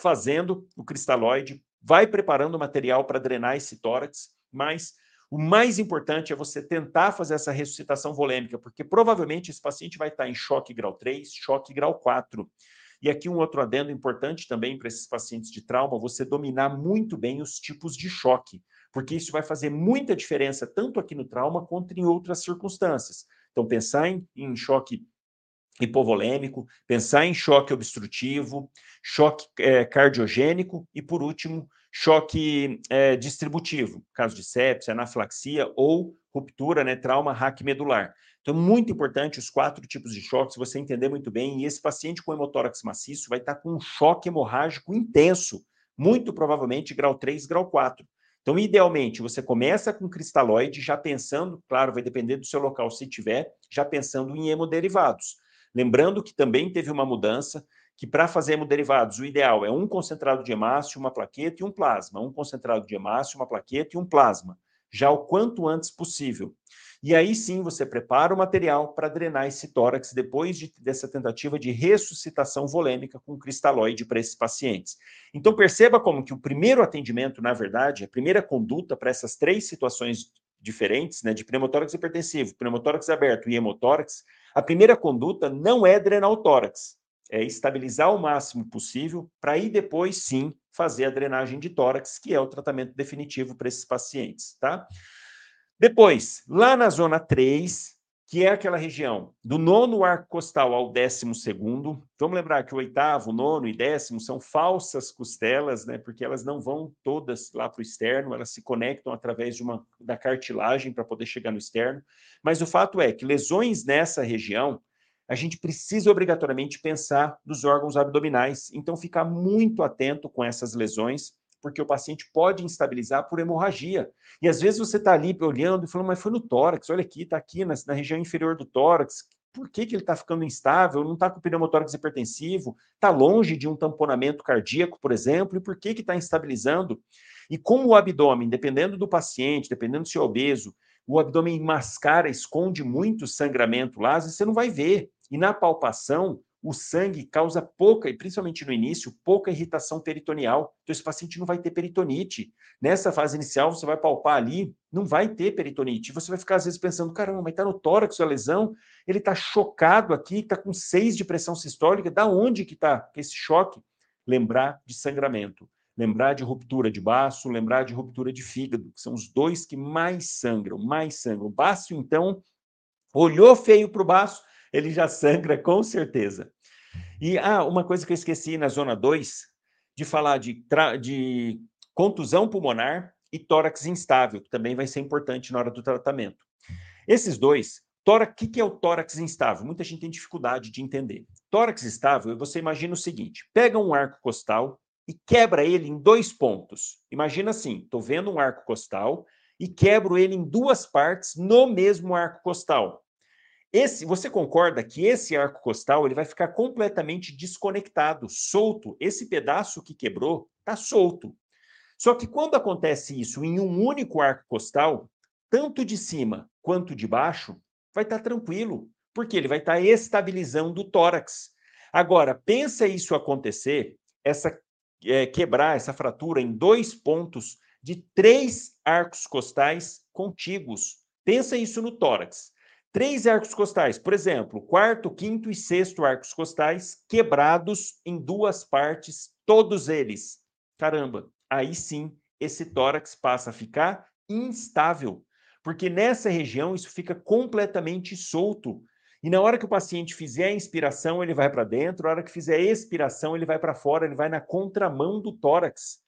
fazendo o cristalóide, vai preparando o material para drenar esse tórax, mas o mais importante é você tentar fazer essa ressuscitação volêmica, porque provavelmente esse paciente vai estar em choque grau 3, choque grau 4. E aqui um outro adendo importante também para esses pacientes de trauma, você dominar muito bem os tipos de choque, porque isso vai fazer muita diferença tanto aqui no trauma quanto em outras circunstâncias. Então, pensar em, em choque hipovolêmico, pensar em choque obstrutivo, choque é, cardiogênico e, por último, choque é, distributivo, caso de sepsia, anafilaxia ou ruptura, né, trauma raquimedular. Então, muito importante os quatro tipos de choques, você entender muito bem. E esse paciente com hemotórax maciço vai estar com um choque hemorrágico intenso, muito provavelmente grau 3, grau 4. Então, idealmente, você começa com cristalóide, já pensando, claro, vai depender do seu local se tiver, já pensando em hemoderivados. Lembrando que também teve uma mudança, que para fazer hemoderivados, o ideal é um concentrado de hemácio, uma plaqueta e um plasma. Um concentrado de hemácio, uma plaqueta e um plasma. Já o quanto antes possível. E aí sim você prepara o material para drenar esse tórax depois de, dessa tentativa de ressuscitação volêmica com cristalóide para esses pacientes. Então perceba como que o primeiro atendimento, na verdade, a primeira conduta para essas três situações diferentes, né, de pneumotórax hipertensivo, pneumotórax aberto e hemotórax, a primeira conduta não é drenar o tórax, é estabilizar o máximo possível para aí depois sim fazer a drenagem de tórax, que é o tratamento definitivo para esses pacientes, tá? Depois, lá na zona 3, que é aquela região do nono arco costal ao décimo segundo. Vamos lembrar que o oitavo, nono e décimo são falsas costelas, né? Porque elas não vão todas lá para o externo, elas se conectam através de uma da cartilagem para poder chegar no externo. Mas o fato é que lesões nessa região, a gente precisa obrigatoriamente pensar dos órgãos abdominais. Então, ficar muito atento com essas lesões porque o paciente pode instabilizar por hemorragia. E às vezes você está ali olhando e falando, mas foi no tórax, olha aqui, está aqui na, na, região inferior do tórax. Por que, que ele está ficando instável? Não está com pneumotórax hipertensivo? Está longe de um tamponamento cardíaco, por exemplo? E por que está instabilizando? E como o abdômen, dependendo do paciente, dependendo se é obeso, o abdômen mascara, esconde muito sangramento lá, às vezes você não vai ver. E na palpação, o sangue causa pouca, e principalmente no início, pouca irritação peritoneal. Então, esse paciente não vai ter peritonite. Nessa fase inicial, você vai palpar ali, não vai ter peritonite. Você vai ficar, às vezes, pensando: caramba, mas está no tórax a lesão, ele está chocado aqui, está com 6 de pressão sistólica, da onde que está esse choque? Lembrar de sangramento. Lembrar de ruptura de baço, lembrar de ruptura de fígado, que são os dois que mais sangram, mais sangram. O baço, então, olhou feio para o baço, ele já sangra com certeza. E ah, uma coisa que eu esqueci na zona 2, de falar de, de contusão pulmonar e tórax instável, que também vai ser importante na hora do tratamento. Esses dois, tórax, o que, que é o tórax instável? Muita gente tem dificuldade de entender. Tórax instável, você imagina o seguinte: pega um arco costal e quebra ele em dois pontos. Imagina assim: estou vendo um arco costal e quebro ele em duas partes no mesmo arco costal. Esse, você concorda que esse arco costal ele vai ficar completamente desconectado, solto. Esse pedaço que quebrou está solto. Só que quando acontece isso em um único arco costal, tanto de cima quanto de baixo, vai estar tá tranquilo, porque ele vai estar tá estabilizando o tórax. Agora, pensa isso acontecer, essa é, quebrar essa fratura em dois pontos de três arcos costais contíguos. Pensa isso no tórax. Três arcos costais, por exemplo, quarto, quinto e sexto arcos costais quebrados em duas partes, todos eles. Caramba, aí sim esse tórax passa a ficar instável, porque nessa região isso fica completamente solto. E na hora que o paciente fizer a inspiração, ele vai para dentro, na hora que fizer a expiração, ele vai para fora, ele vai na contramão do tórax,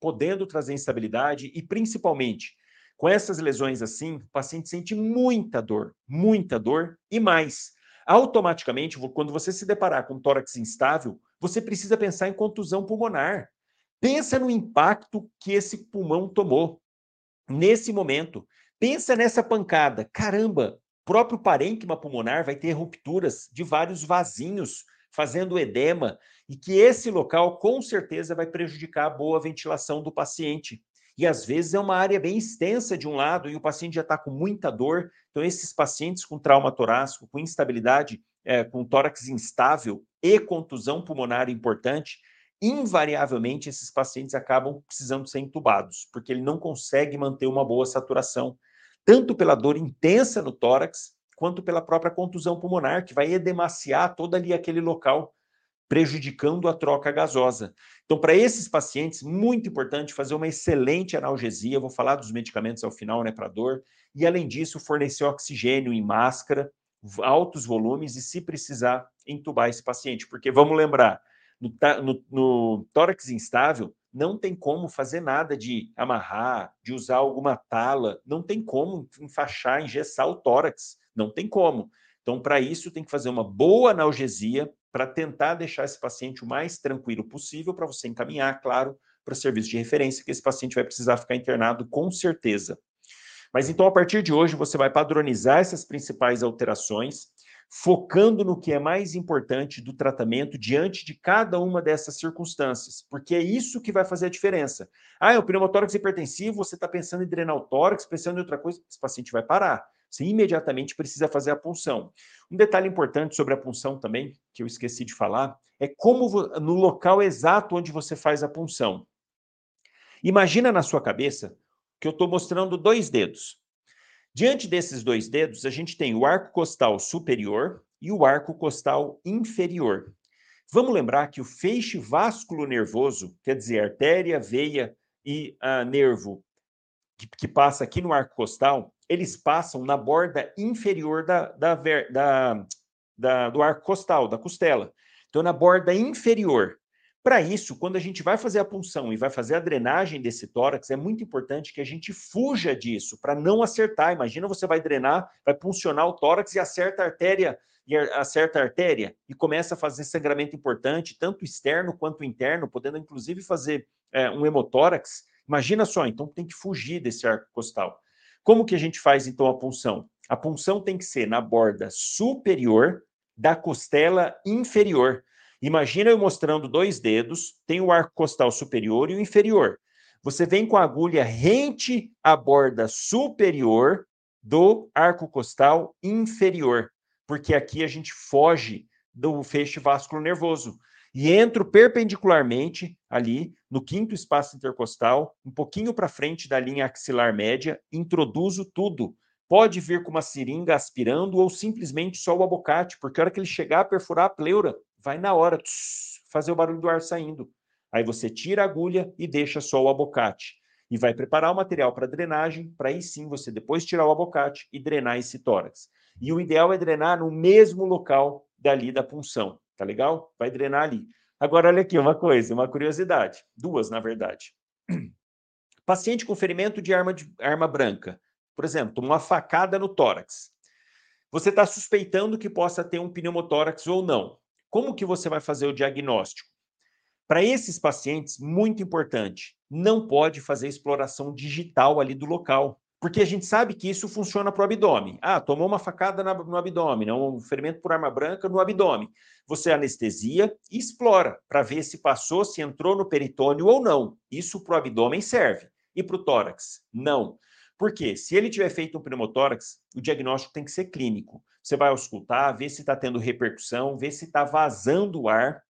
podendo trazer instabilidade e principalmente com essas lesões assim, o paciente sente muita dor, muita dor e mais. Automaticamente, quando você se deparar com tórax instável, você precisa pensar em contusão pulmonar. Pensa no impacto que esse pulmão tomou nesse momento. Pensa nessa pancada. Caramba, próprio parênquima pulmonar vai ter rupturas de vários vasinhos, fazendo edema. e que esse local com certeza vai prejudicar a boa ventilação do paciente. E às vezes é uma área bem extensa de um lado e o paciente já está com muita dor. Então, esses pacientes com trauma torácico, com instabilidade, é, com tórax instável e contusão pulmonar importante, invariavelmente esses pacientes acabam precisando ser entubados, porque ele não consegue manter uma boa saturação, tanto pela dor intensa no tórax, quanto pela própria contusão pulmonar, que vai edemaciar todo ali aquele local prejudicando a troca gasosa. Então, para esses pacientes, muito importante fazer uma excelente analgesia. vou falar dos medicamentos ao final, né, para dor. E, além disso, fornecer oxigênio em máscara, altos volumes, e, se precisar, entubar esse paciente. Porque, vamos lembrar, no, no, no tórax instável, não tem como fazer nada de amarrar, de usar alguma tala, não tem como enfaixar, engessar o tórax, não tem como. Então, para isso, tem que fazer uma boa analgesia para tentar deixar esse paciente o mais tranquilo possível, para você encaminhar, claro, para o serviço de referência, que esse paciente vai precisar ficar internado com certeza. Mas então, a partir de hoje, você vai padronizar essas principais alterações, focando no que é mais importante do tratamento diante de cada uma dessas circunstâncias, porque é isso que vai fazer a diferença. Ah, é o pneumotórax hipertensivo, você está pensando em drenar o tórax, pensando em outra coisa, esse paciente vai parar. Você imediatamente precisa fazer a punção. Um detalhe importante sobre a punção também, que eu esqueci de falar, é como no local exato onde você faz a punção. Imagina na sua cabeça que eu estou mostrando dois dedos. Diante desses dois dedos, a gente tem o arco costal superior e o arco costal inferior. Vamos lembrar que o feixe vasculo nervoso, quer dizer, artéria, veia e uh, nervo, que, que, passa aqui no arco costal, eles passam na borda inferior da, da, da, da, do arco costal, da costela. Então, na borda inferior. Para isso, quando a gente vai fazer a punção e vai fazer a drenagem desse tórax, é muito importante que a gente fuja disso, para não acertar. Imagina você vai drenar, vai puncionar o tórax e acerta a artéria, e acerta a artéria e começa a fazer sangramento importante, tanto externo quanto interno, podendo inclusive fazer é, um hemotórax. Imagina só, então tem que fugir desse arco costal. Como que a gente faz então a punção? A punção tem que ser na borda superior da costela inferior. Imagina eu mostrando dois dedos, tem o arco costal superior e o inferior. Você vem com a agulha rente à borda superior do arco costal inferior, porque aqui a gente foge do feixe vasculo nervoso e entro perpendicularmente ali no quinto espaço intercostal, um pouquinho para frente da linha axilar média, introduzo tudo. Pode vir com uma seringa aspirando ou simplesmente só o abocate, porque a hora que ele chegar a perfurar a pleura, vai na hora tss, fazer o barulho do ar saindo. Aí você tira a agulha e deixa só o abocate. E vai preparar o material para drenagem, para aí sim você depois tirar o abocate e drenar esse tórax. E o ideal é drenar no mesmo local dali da punção. Tá legal? Vai drenar ali. Agora, olha aqui uma coisa, uma curiosidade. Duas, na verdade. Paciente com ferimento de arma, de arma branca. Por exemplo, uma facada no tórax. Você está suspeitando que possa ter um pneumotórax ou não. Como que você vai fazer o diagnóstico? Para esses pacientes, muito importante, não pode fazer exploração digital ali do local. Porque a gente sabe que isso funciona para o abdômen. Ah, tomou uma facada no abdômen, um ferimento por arma branca no abdômen. Você anestesia e explora para ver se passou, se entrou no peritônio ou não. Isso para o abdômen serve. E para o tórax? Não. Por quê? Se ele tiver feito um pneumotórax, o diagnóstico tem que ser clínico. Você vai auscultar, ver se está tendo repercussão, ver se está vazando o ar.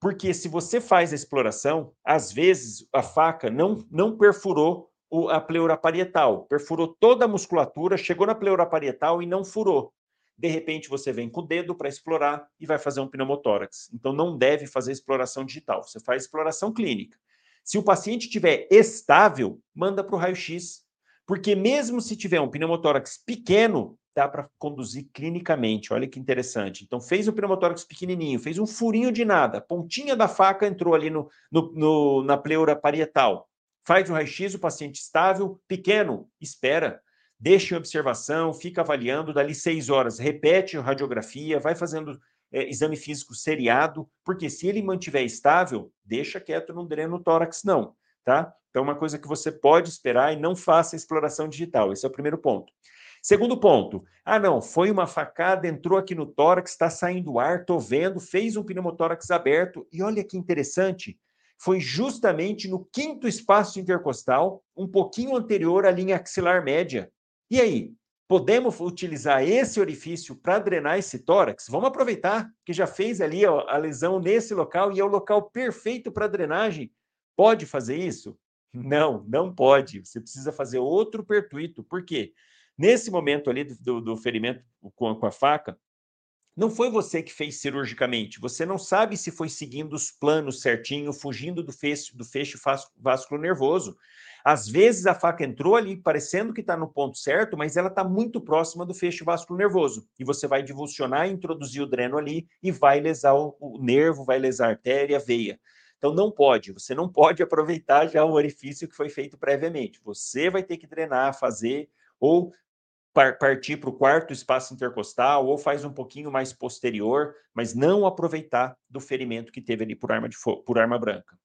Porque se você faz a exploração, às vezes a faca não, não perfurou a pleura parietal, perfurou toda a musculatura, chegou na pleura parietal e não furou. De repente, você vem com o dedo para explorar e vai fazer um pneumotórax. Então, não deve fazer exploração digital, você faz exploração clínica. Se o paciente estiver estável, manda para o raio-x, porque mesmo se tiver um pneumotórax pequeno, dá para conduzir clinicamente. Olha que interessante. Então, fez um pneumotórax pequenininho, fez um furinho de nada, pontinha da faca entrou ali no, no, no na pleura parietal faz o raio-x, o paciente estável, pequeno, espera, deixa em observação, fica avaliando, dali seis horas, repete a radiografia, vai fazendo é, exame físico seriado, porque se ele mantiver estável, deixa quieto, não drena tórax, não, tá? Então, é uma coisa que você pode esperar e não faça exploração digital, esse é o primeiro ponto. Segundo ponto, ah não, foi uma facada, entrou aqui no tórax, está saindo ar, estou vendo, fez um pneumotórax aberto, e olha que interessante, foi justamente no quinto espaço intercostal, um pouquinho anterior à linha axilar média. E aí, podemos utilizar esse orifício para drenar esse tórax? Vamos aproveitar que já fez ali ó, a lesão nesse local e é o local perfeito para drenagem. Pode fazer isso? Não, não pode. Você precisa fazer outro pertuito. Por quê? Nesse momento ali do, do ferimento com, com a faca, não foi você que fez cirurgicamente. Você não sabe se foi seguindo os planos certinho, fugindo do fecho, do fecho vasculo nervoso. Às vezes a faca entrou ali parecendo que está no ponto certo, mas ela está muito próxima do fecho vasculo nervoso. E você vai divulsionar, introduzir o dreno ali e vai lesar o, o nervo, vai lesar a artéria, a veia. Então não pode, você não pode aproveitar já o orifício que foi feito previamente. Você vai ter que drenar, fazer ou partir para o quarto espaço intercostal ou faz um pouquinho mais posterior, mas não aproveitar do ferimento que teve ali por arma, de por arma branca.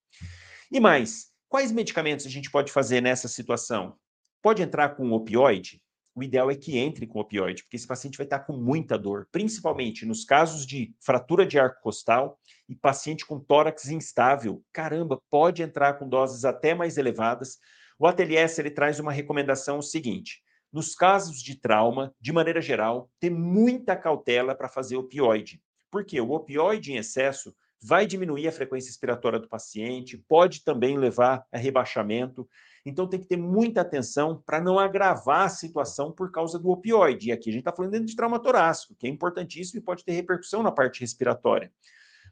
E mais, quais medicamentos a gente pode fazer nessa situação? Pode entrar com opioide? O ideal é que entre com opioide, porque esse paciente vai estar com muita dor, principalmente nos casos de fratura de arco costal e paciente com tórax instável. Caramba, pode entrar com doses até mais elevadas. O ATLS ele traz uma recomendação seguinte: nos casos de trauma, de maneira geral, ter muita cautela para fazer opioide. Porque o opioide em excesso vai diminuir a frequência respiratória do paciente, pode também levar a rebaixamento. Então tem que ter muita atenção para não agravar a situação por causa do opioide. E aqui a gente está falando de trauma torácico, que é importantíssimo e pode ter repercussão na parte respiratória.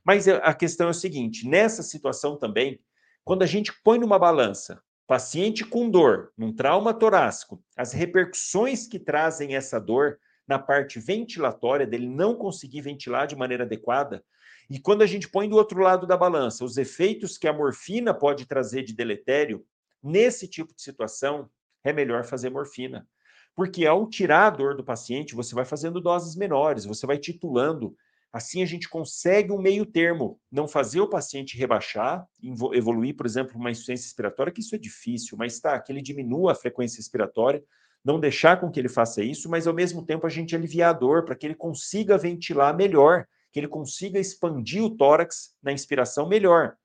Mas a questão é o seguinte: nessa situação também, quando a gente põe numa balança Paciente com dor, num trauma torácico, as repercussões que trazem essa dor na parte ventilatória, dele não conseguir ventilar de maneira adequada, e quando a gente põe do outro lado da balança os efeitos que a morfina pode trazer de deletério, nesse tipo de situação, é melhor fazer morfina. Porque ao tirar a dor do paciente, você vai fazendo doses menores, você vai titulando Assim, a gente consegue um meio termo, não fazer o paciente rebaixar, evoluir, por exemplo, uma insuficiência respiratória, que isso é difícil, mas tá, que ele diminua a frequência respiratória, não deixar com que ele faça isso, mas ao mesmo tempo a gente aliviar a dor para que ele consiga ventilar melhor, que ele consiga expandir o tórax na inspiração melhor.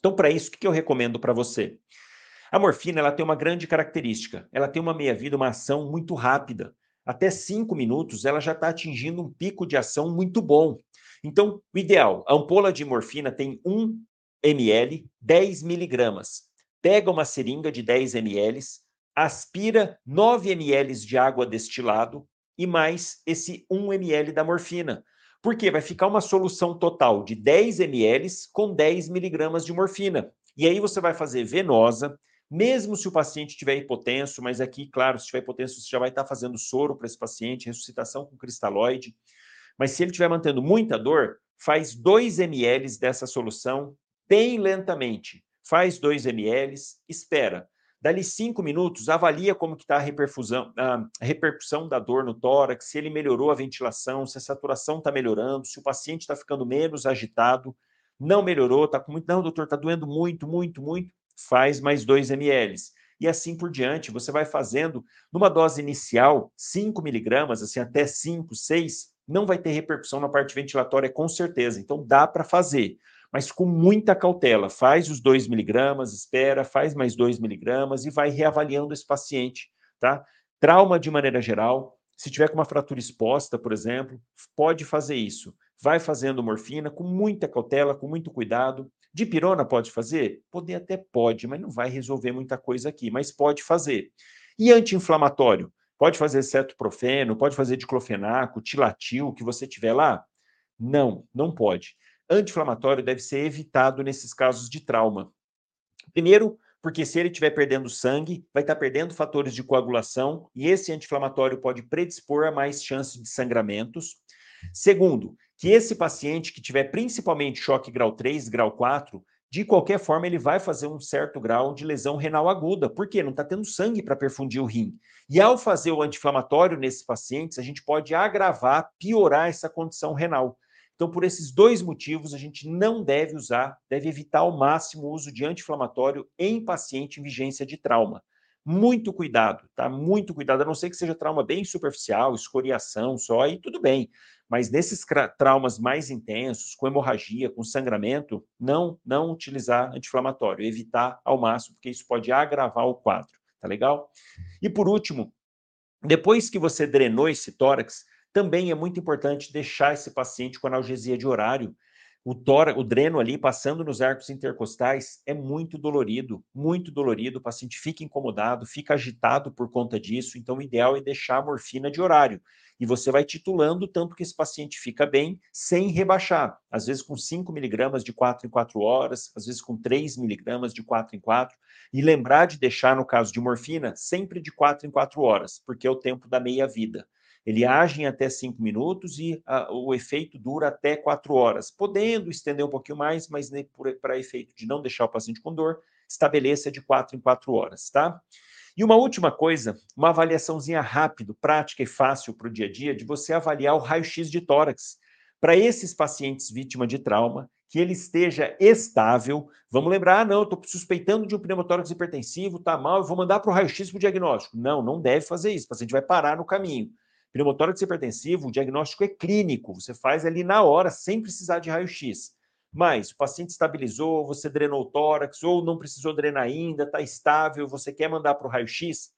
Então, para isso, o que eu recomendo para você? A morfina ela tem uma grande característica, ela tem uma meia-vida, uma ação muito rápida até cinco minutos, ela já está atingindo um pico de ação muito bom. Então, o ideal, a ampola de morfina tem 1 ml, 10 miligramas. Pega uma seringa de 10 ml, aspira 9 ml de água destilado e mais esse 1 ml da morfina. Porque vai ficar uma solução total de 10 ml com 10 miligramas de morfina. E aí você vai fazer venosa, mesmo se o paciente tiver hipotenso, mas aqui, claro, se tiver hipotenso, você já vai estar fazendo soro para esse paciente, ressuscitação com cristalóide. Mas se ele estiver mantendo muita dor, faz 2 ml dessa solução bem lentamente. Faz 2 ml, espera. Dali cinco minutos, avalia como que está a reperfusão, a repercussão da dor no tórax, se ele melhorou a ventilação, se a saturação está melhorando, se o paciente está ficando menos agitado, não melhorou, está com muito, não, doutor, está doendo muito, muito, muito faz mais 2 ml. E assim por diante, você vai fazendo numa dose inicial, 5 miligramas, assim, até 5, 6, não vai ter repercussão na parte ventilatória, com certeza. Então dá para fazer, mas com muita cautela. Faz os 2 miligramas, espera, faz mais 2 miligramas e vai reavaliando esse paciente, tá? Trauma de maneira geral, se tiver com uma fratura exposta, por exemplo, pode fazer isso. Vai fazendo morfina com muita cautela, com muito cuidado. De pirona pode fazer? Poder até pode, mas não vai resolver muita coisa aqui, mas pode fazer. E anti-inflamatório? Pode fazer cetoprofeno, pode fazer diclofenaco, tilatil, que você tiver lá? Não, não pode. Anti-inflamatório deve ser evitado nesses casos de trauma. Primeiro, porque se ele estiver perdendo sangue, vai estar perdendo fatores de coagulação e esse anti-inflamatório pode predispor a mais chances de sangramentos. Segundo, que esse paciente que tiver principalmente choque grau 3, grau 4, de qualquer forma ele vai fazer um certo grau de lesão renal aguda, porque não está tendo sangue para perfundir o rim. E ao fazer o anti-inflamatório nesses pacientes, a gente pode agravar, piorar essa condição renal. Então, por esses dois motivos, a gente não deve usar, deve evitar ao máximo o uso de anti-inflamatório em paciente em vigência de trauma. muito cuidado, tá? Muito cuidado, a não ser que seja trauma bem superficial, escoriação só, aí tudo bem. Mas nesses traumas mais intensos, com hemorragia, com sangramento, não, não utilizar anti-inflamatório, evitar ao máximo, porque isso pode agravar o quadro, tá legal? E por último, depois que você drenou esse tórax, também é muito importante deixar esse paciente com analgesia de horário, o, o dreno ali passando nos arcos intercostais é muito dolorido, muito dolorido. O paciente fica incomodado, fica agitado por conta disso. Então, o ideal é deixar a morfina de horário. E você vai titulando tanto que esse paciente fica bem, sem rebaixar. Às vezes com 5 miligramas de 4 em 4 horas, às vezes com 3 miligramas de 4 em 4. E lembrar de deixar, no caso de morfina, sempre de 4 em 4 horas, porque é o tempo da meia-vida. Ele age em até cinco minutos e a, o efeito dura até quatro horas, podendo estender um pouquinho mais, mas né, para efeito de não deixar o paciente com dor, estabeleça de quatro em quatro horas, tá? E uma última coisa, uma avaliaçãozinha rápido, prática e fácil para o dia a dia, de você avaliar o raio-x de tórax. Para esses pacientes vítimas de trauma, que ele esteja estável. Vamos lembrar, ah, não, estou suspeitando de um pneumotórax hipertensivo, está mal, eu vou mandar para o raio-x para o diagnóstico. Não, não deve fazer isso, o paciente vai parar no caminho. Pneumotórax hipertensivo, o diagnóstico é clínico, você faz ali na hora, sem precisar de raio-x. Mas o paciente estabilizou, você drenou o tórax, ou não precisou drenar ainda, está estável, você quer mandar para o raio-x,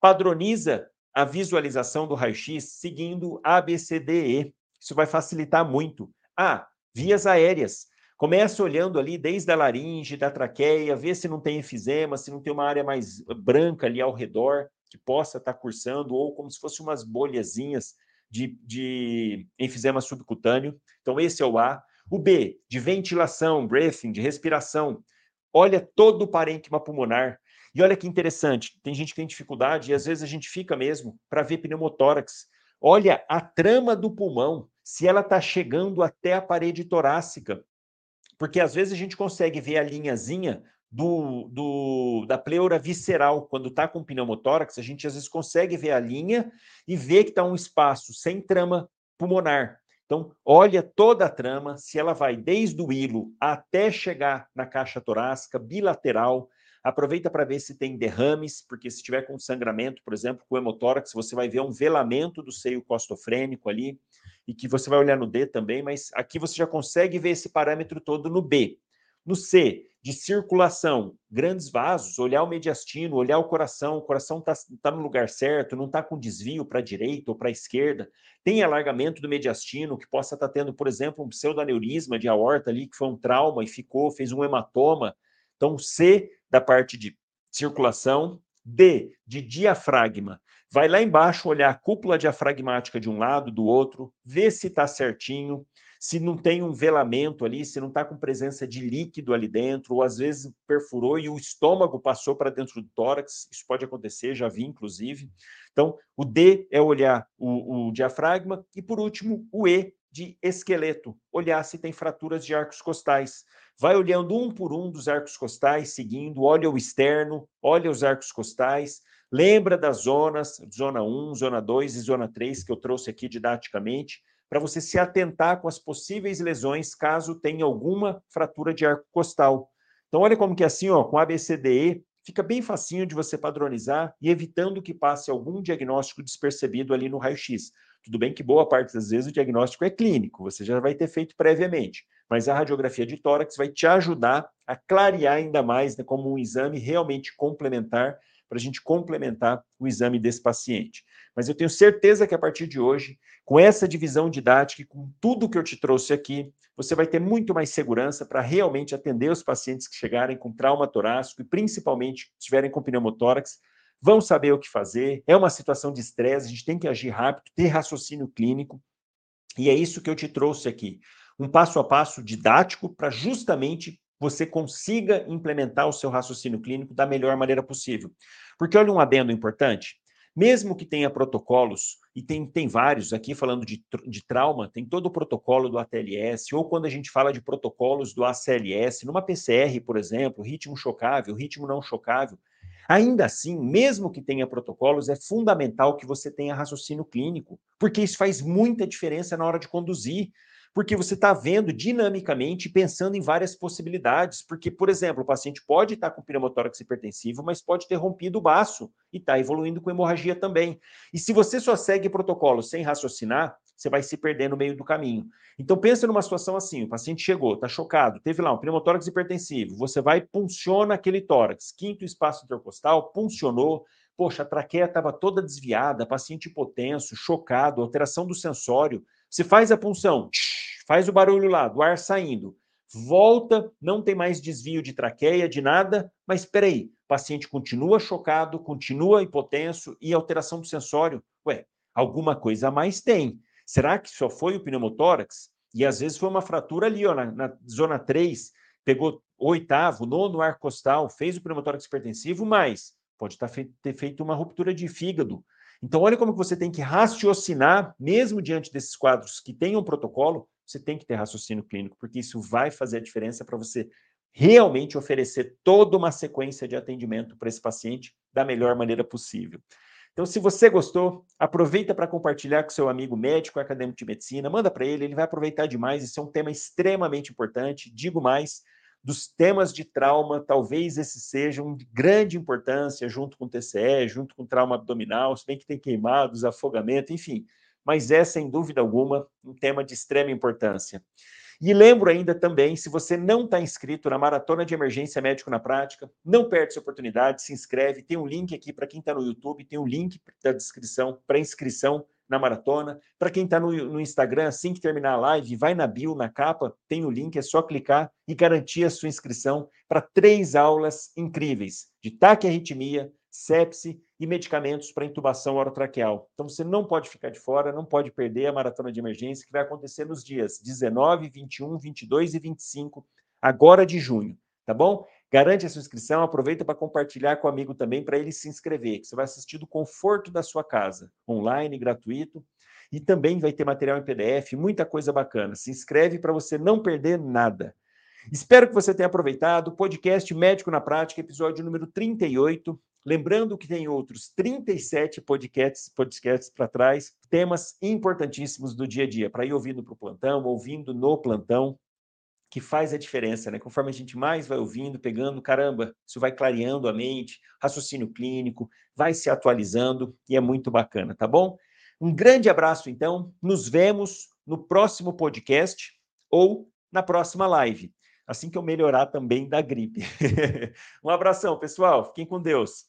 padroniza a visualização do raio-x seguindo ABCDE. Isso vai facilitar muito. Ah, vias aéreas. Começa olhando ali desde a laringe, da traqueia, vê se não tem efizema, se não tem uma área mais branca ali ao redor que possa estar cursando, ou como se fosse umas bolhazinhas de, de enfisema subcutâneo. Então, esse é o A. O B, de ventilação, breathing, de respiração. Olha todo o parênquima pulmonar. E olha que interessante, tem gente que tem dificuldade, e às vezes a gente fica mesmo para ver pneumotórax. Olha a trama do pulmão, se ela está chegando até a parede torácica. Porque às vezes a gente consegue ver a linhazinha do, do, da pleura visceral, quando está com pneumotórax, a gente às vezes consegue ver a linha e ver que está um espaço sem trama pulmonar. Então, olha toda a trama, se ela vai desde o hilo até chegar na caixa torácica, bilateral. Aproveita para ver se tem derrames, porque se tiver com sangramento, por exemplo, com hemotórax, você vai ver um velamento do seio costofrênico ali, e que você vai olhar no D também, mas aqui você já consegue ver esse parâmetro todo no B. No C, de circulação, grandes vasos, olhar o mediastino, olhar o coração, o coração está tá no lugar certo, não está com desvio para a direita ou para a esquerda, tem alargamento do mediastino, que possa estar tá tendo, por exemplo, um pseudoaneurisma de aorta ali, que foi um trauma e ficou, fez um hematoma. Então, C, da parte de circulação, D, de diafragma. Vai lá embaixo olhar a cúpula diafragmática de um lado, do outro, ver se está certinho, se não tem um velamento ali, se não está com presença de líquido ali dentro, ou às vezes perfurou e o estômago passou para dentro do tórax, isso pode acontecer, já vi inclusive. Então, o D é olhar o, o diafragma, e por último, o E de esqueleto, olhar se tem fraturas de arcos costais. Vai olhando um por um dos arcos costais, seguindo, olha o externo, olha os arcos costais, lembra das zonas, zona 1, zona 2 e zona 3 que eu trouxe aqui didaticamente, para você se atentar com as possíveis lesões caso tenha alguma fratura de arco costal. Então, olha como que é assim, ó, com ABCDE, fica bem facinho de você padronizar e evitando que passe algum diagnóstico despercebido ali no raio-x. Tudo bem que boa parte das vezes o diagnóstico é clínico, você já vai ter feito previamente, mas a radiografia de tórax vai te ajudar a clarear ainda mais né, como um exame realmente complementar, para a gente complementar o exame desse paciente. Mas eu tenho certeza que a partir de hoje, com essa divisão didática e com tudo que eu te trouxe aqui, você vai ter muito mais segurança para realmente atender os pacientes que chegarem com trauma torácico e principalmente estiverem com pneumotórax, vão saber o que fazer. É uma situação de estresse, a gente tem que agir rápido, ter raciocínio clínico. E é isso que eu te trouxe aqui. Um passo a passo didático para justamente você consiga implementar o seu raciocínio clínico da melhor maneira possível. Porque olha um adendo importante. Mesmo que tenha protocolos, e tem, tem vários aqui falando de, de trauma, tem todo o protocolo do ATLS, ou quando a gente fala de protocolos do ACLS, numa PCR, por exemplo, ritmo chocável, ritmo não chocável, Ainda assim, mesmo que tenha protocolos, é fundamental que você tenha raciocínio clínico, porque isso faz muita diferença na hora de conduzir. Porque você está vendo dinamicamente, pensando em várias possibilidades. Porque, por exemplo, o paciente pode estar tá com pneumotórax hipertensivo, mas pode ter rompido o baço e está evoluindo com hemorragia também. E se você só segue protocolo sem raciocinar, você vai se perder no meio do caminho. Então, pensa numa situação assim: o paciente chegou, está chocado, teve lá um pneumotórax hipertensivo, você vai punciona aquele tórax, quinto espaço intercostal, puncionou, poxa, a traqueia estava toda desviada, paciente hipotenso, chocado, alteração do sensório. Você faz a punção, faz o barulho lá, do ar saindo, volta, não tem mais desvio de traqueia, de nada, mas espera aí, o paciente continua chocado, continua hipotenso e alteração do sensório. Ué, alguma coisa a mais tem. Será que só foi o pneumotórax? E às vezes foi uma fratura ali, ó, na, na zona 3, pegou oitavo, nono ar costal, fez o pneumotórax hipertensivo, mas pode tá ter feito uma ruptura de fígado. Então, olha como você tem que raciocinar, mesmo diante desses quadros que tenham um protocolo, você tem que ter raciocínio clínico, porque isso vai fazer a diferença para você realmente oferecer toda uma sequência de atendimento para esse paciente da melhor maneira possível. Então, se você gostou, aproveita para compartilhar com seu amigo médico, acadêmico de medicina, manda para ele, ele vai aproveitar demais. Isso é um tema extremamente importante. Digo mais, dos temas de trauma, talvez esses sejam de grande importância, junto com TCE, junto com trauma abdominal, se bem que tem queimados, afogamento, enfim. Mas é, sem dúvida alguma, um tema de extrema importância. E lembro ainda também, se você não está inscrito na Maratona de Emergência Médico na Prática, não perde essa oportunidade, se inscreve. Tem um link aqui para quem está no YouTube, tem um link da descrição para inscrição na maratona. Para quem está no, no, Instagram, assim que terminar a live, vai na bio, na capa, tem o link, é só clicar e garantir a sua inscrição para três aulas incríveis de taquiarritmia, sepse e medicamentos para intubação orotraqueal. Então você não pode ficar de fora, não pode perder a maratona de emergência que vai acontecer nos dias 19, 21, 22 e 25 agora de junho, tá bom? Garante a sua inscrição, aproveita para compartilhar com o amigo também para ele se inscrever, que você vai assistir do conforto da sua casa, online, gratuito, e também vai ter material em PDF, muita coisa bacana. Se inscreve para você não perder nada. Espero que você tenha aproveitado o podcast Médico na Prática, episódio número 38. Lembrando que tem outros 37 podcasts, podcasts para trás, temas importantíssimos do dia a dia, para ir ouvindo para o plantão, ouvindo no plantão, que faz a diferença, né? Conforme a gente mais vai ouvindo, pegando, caramba, isso vai clareando a mente, raciocínio clínico, vai se atualizando e é muito bacana, tá bom? Um grande abraço, então. Nos vemos no próximo podcast ou na próxima live, assim que eu melhorar também da gripe. um abração, pessoal. Fiquem com Deus.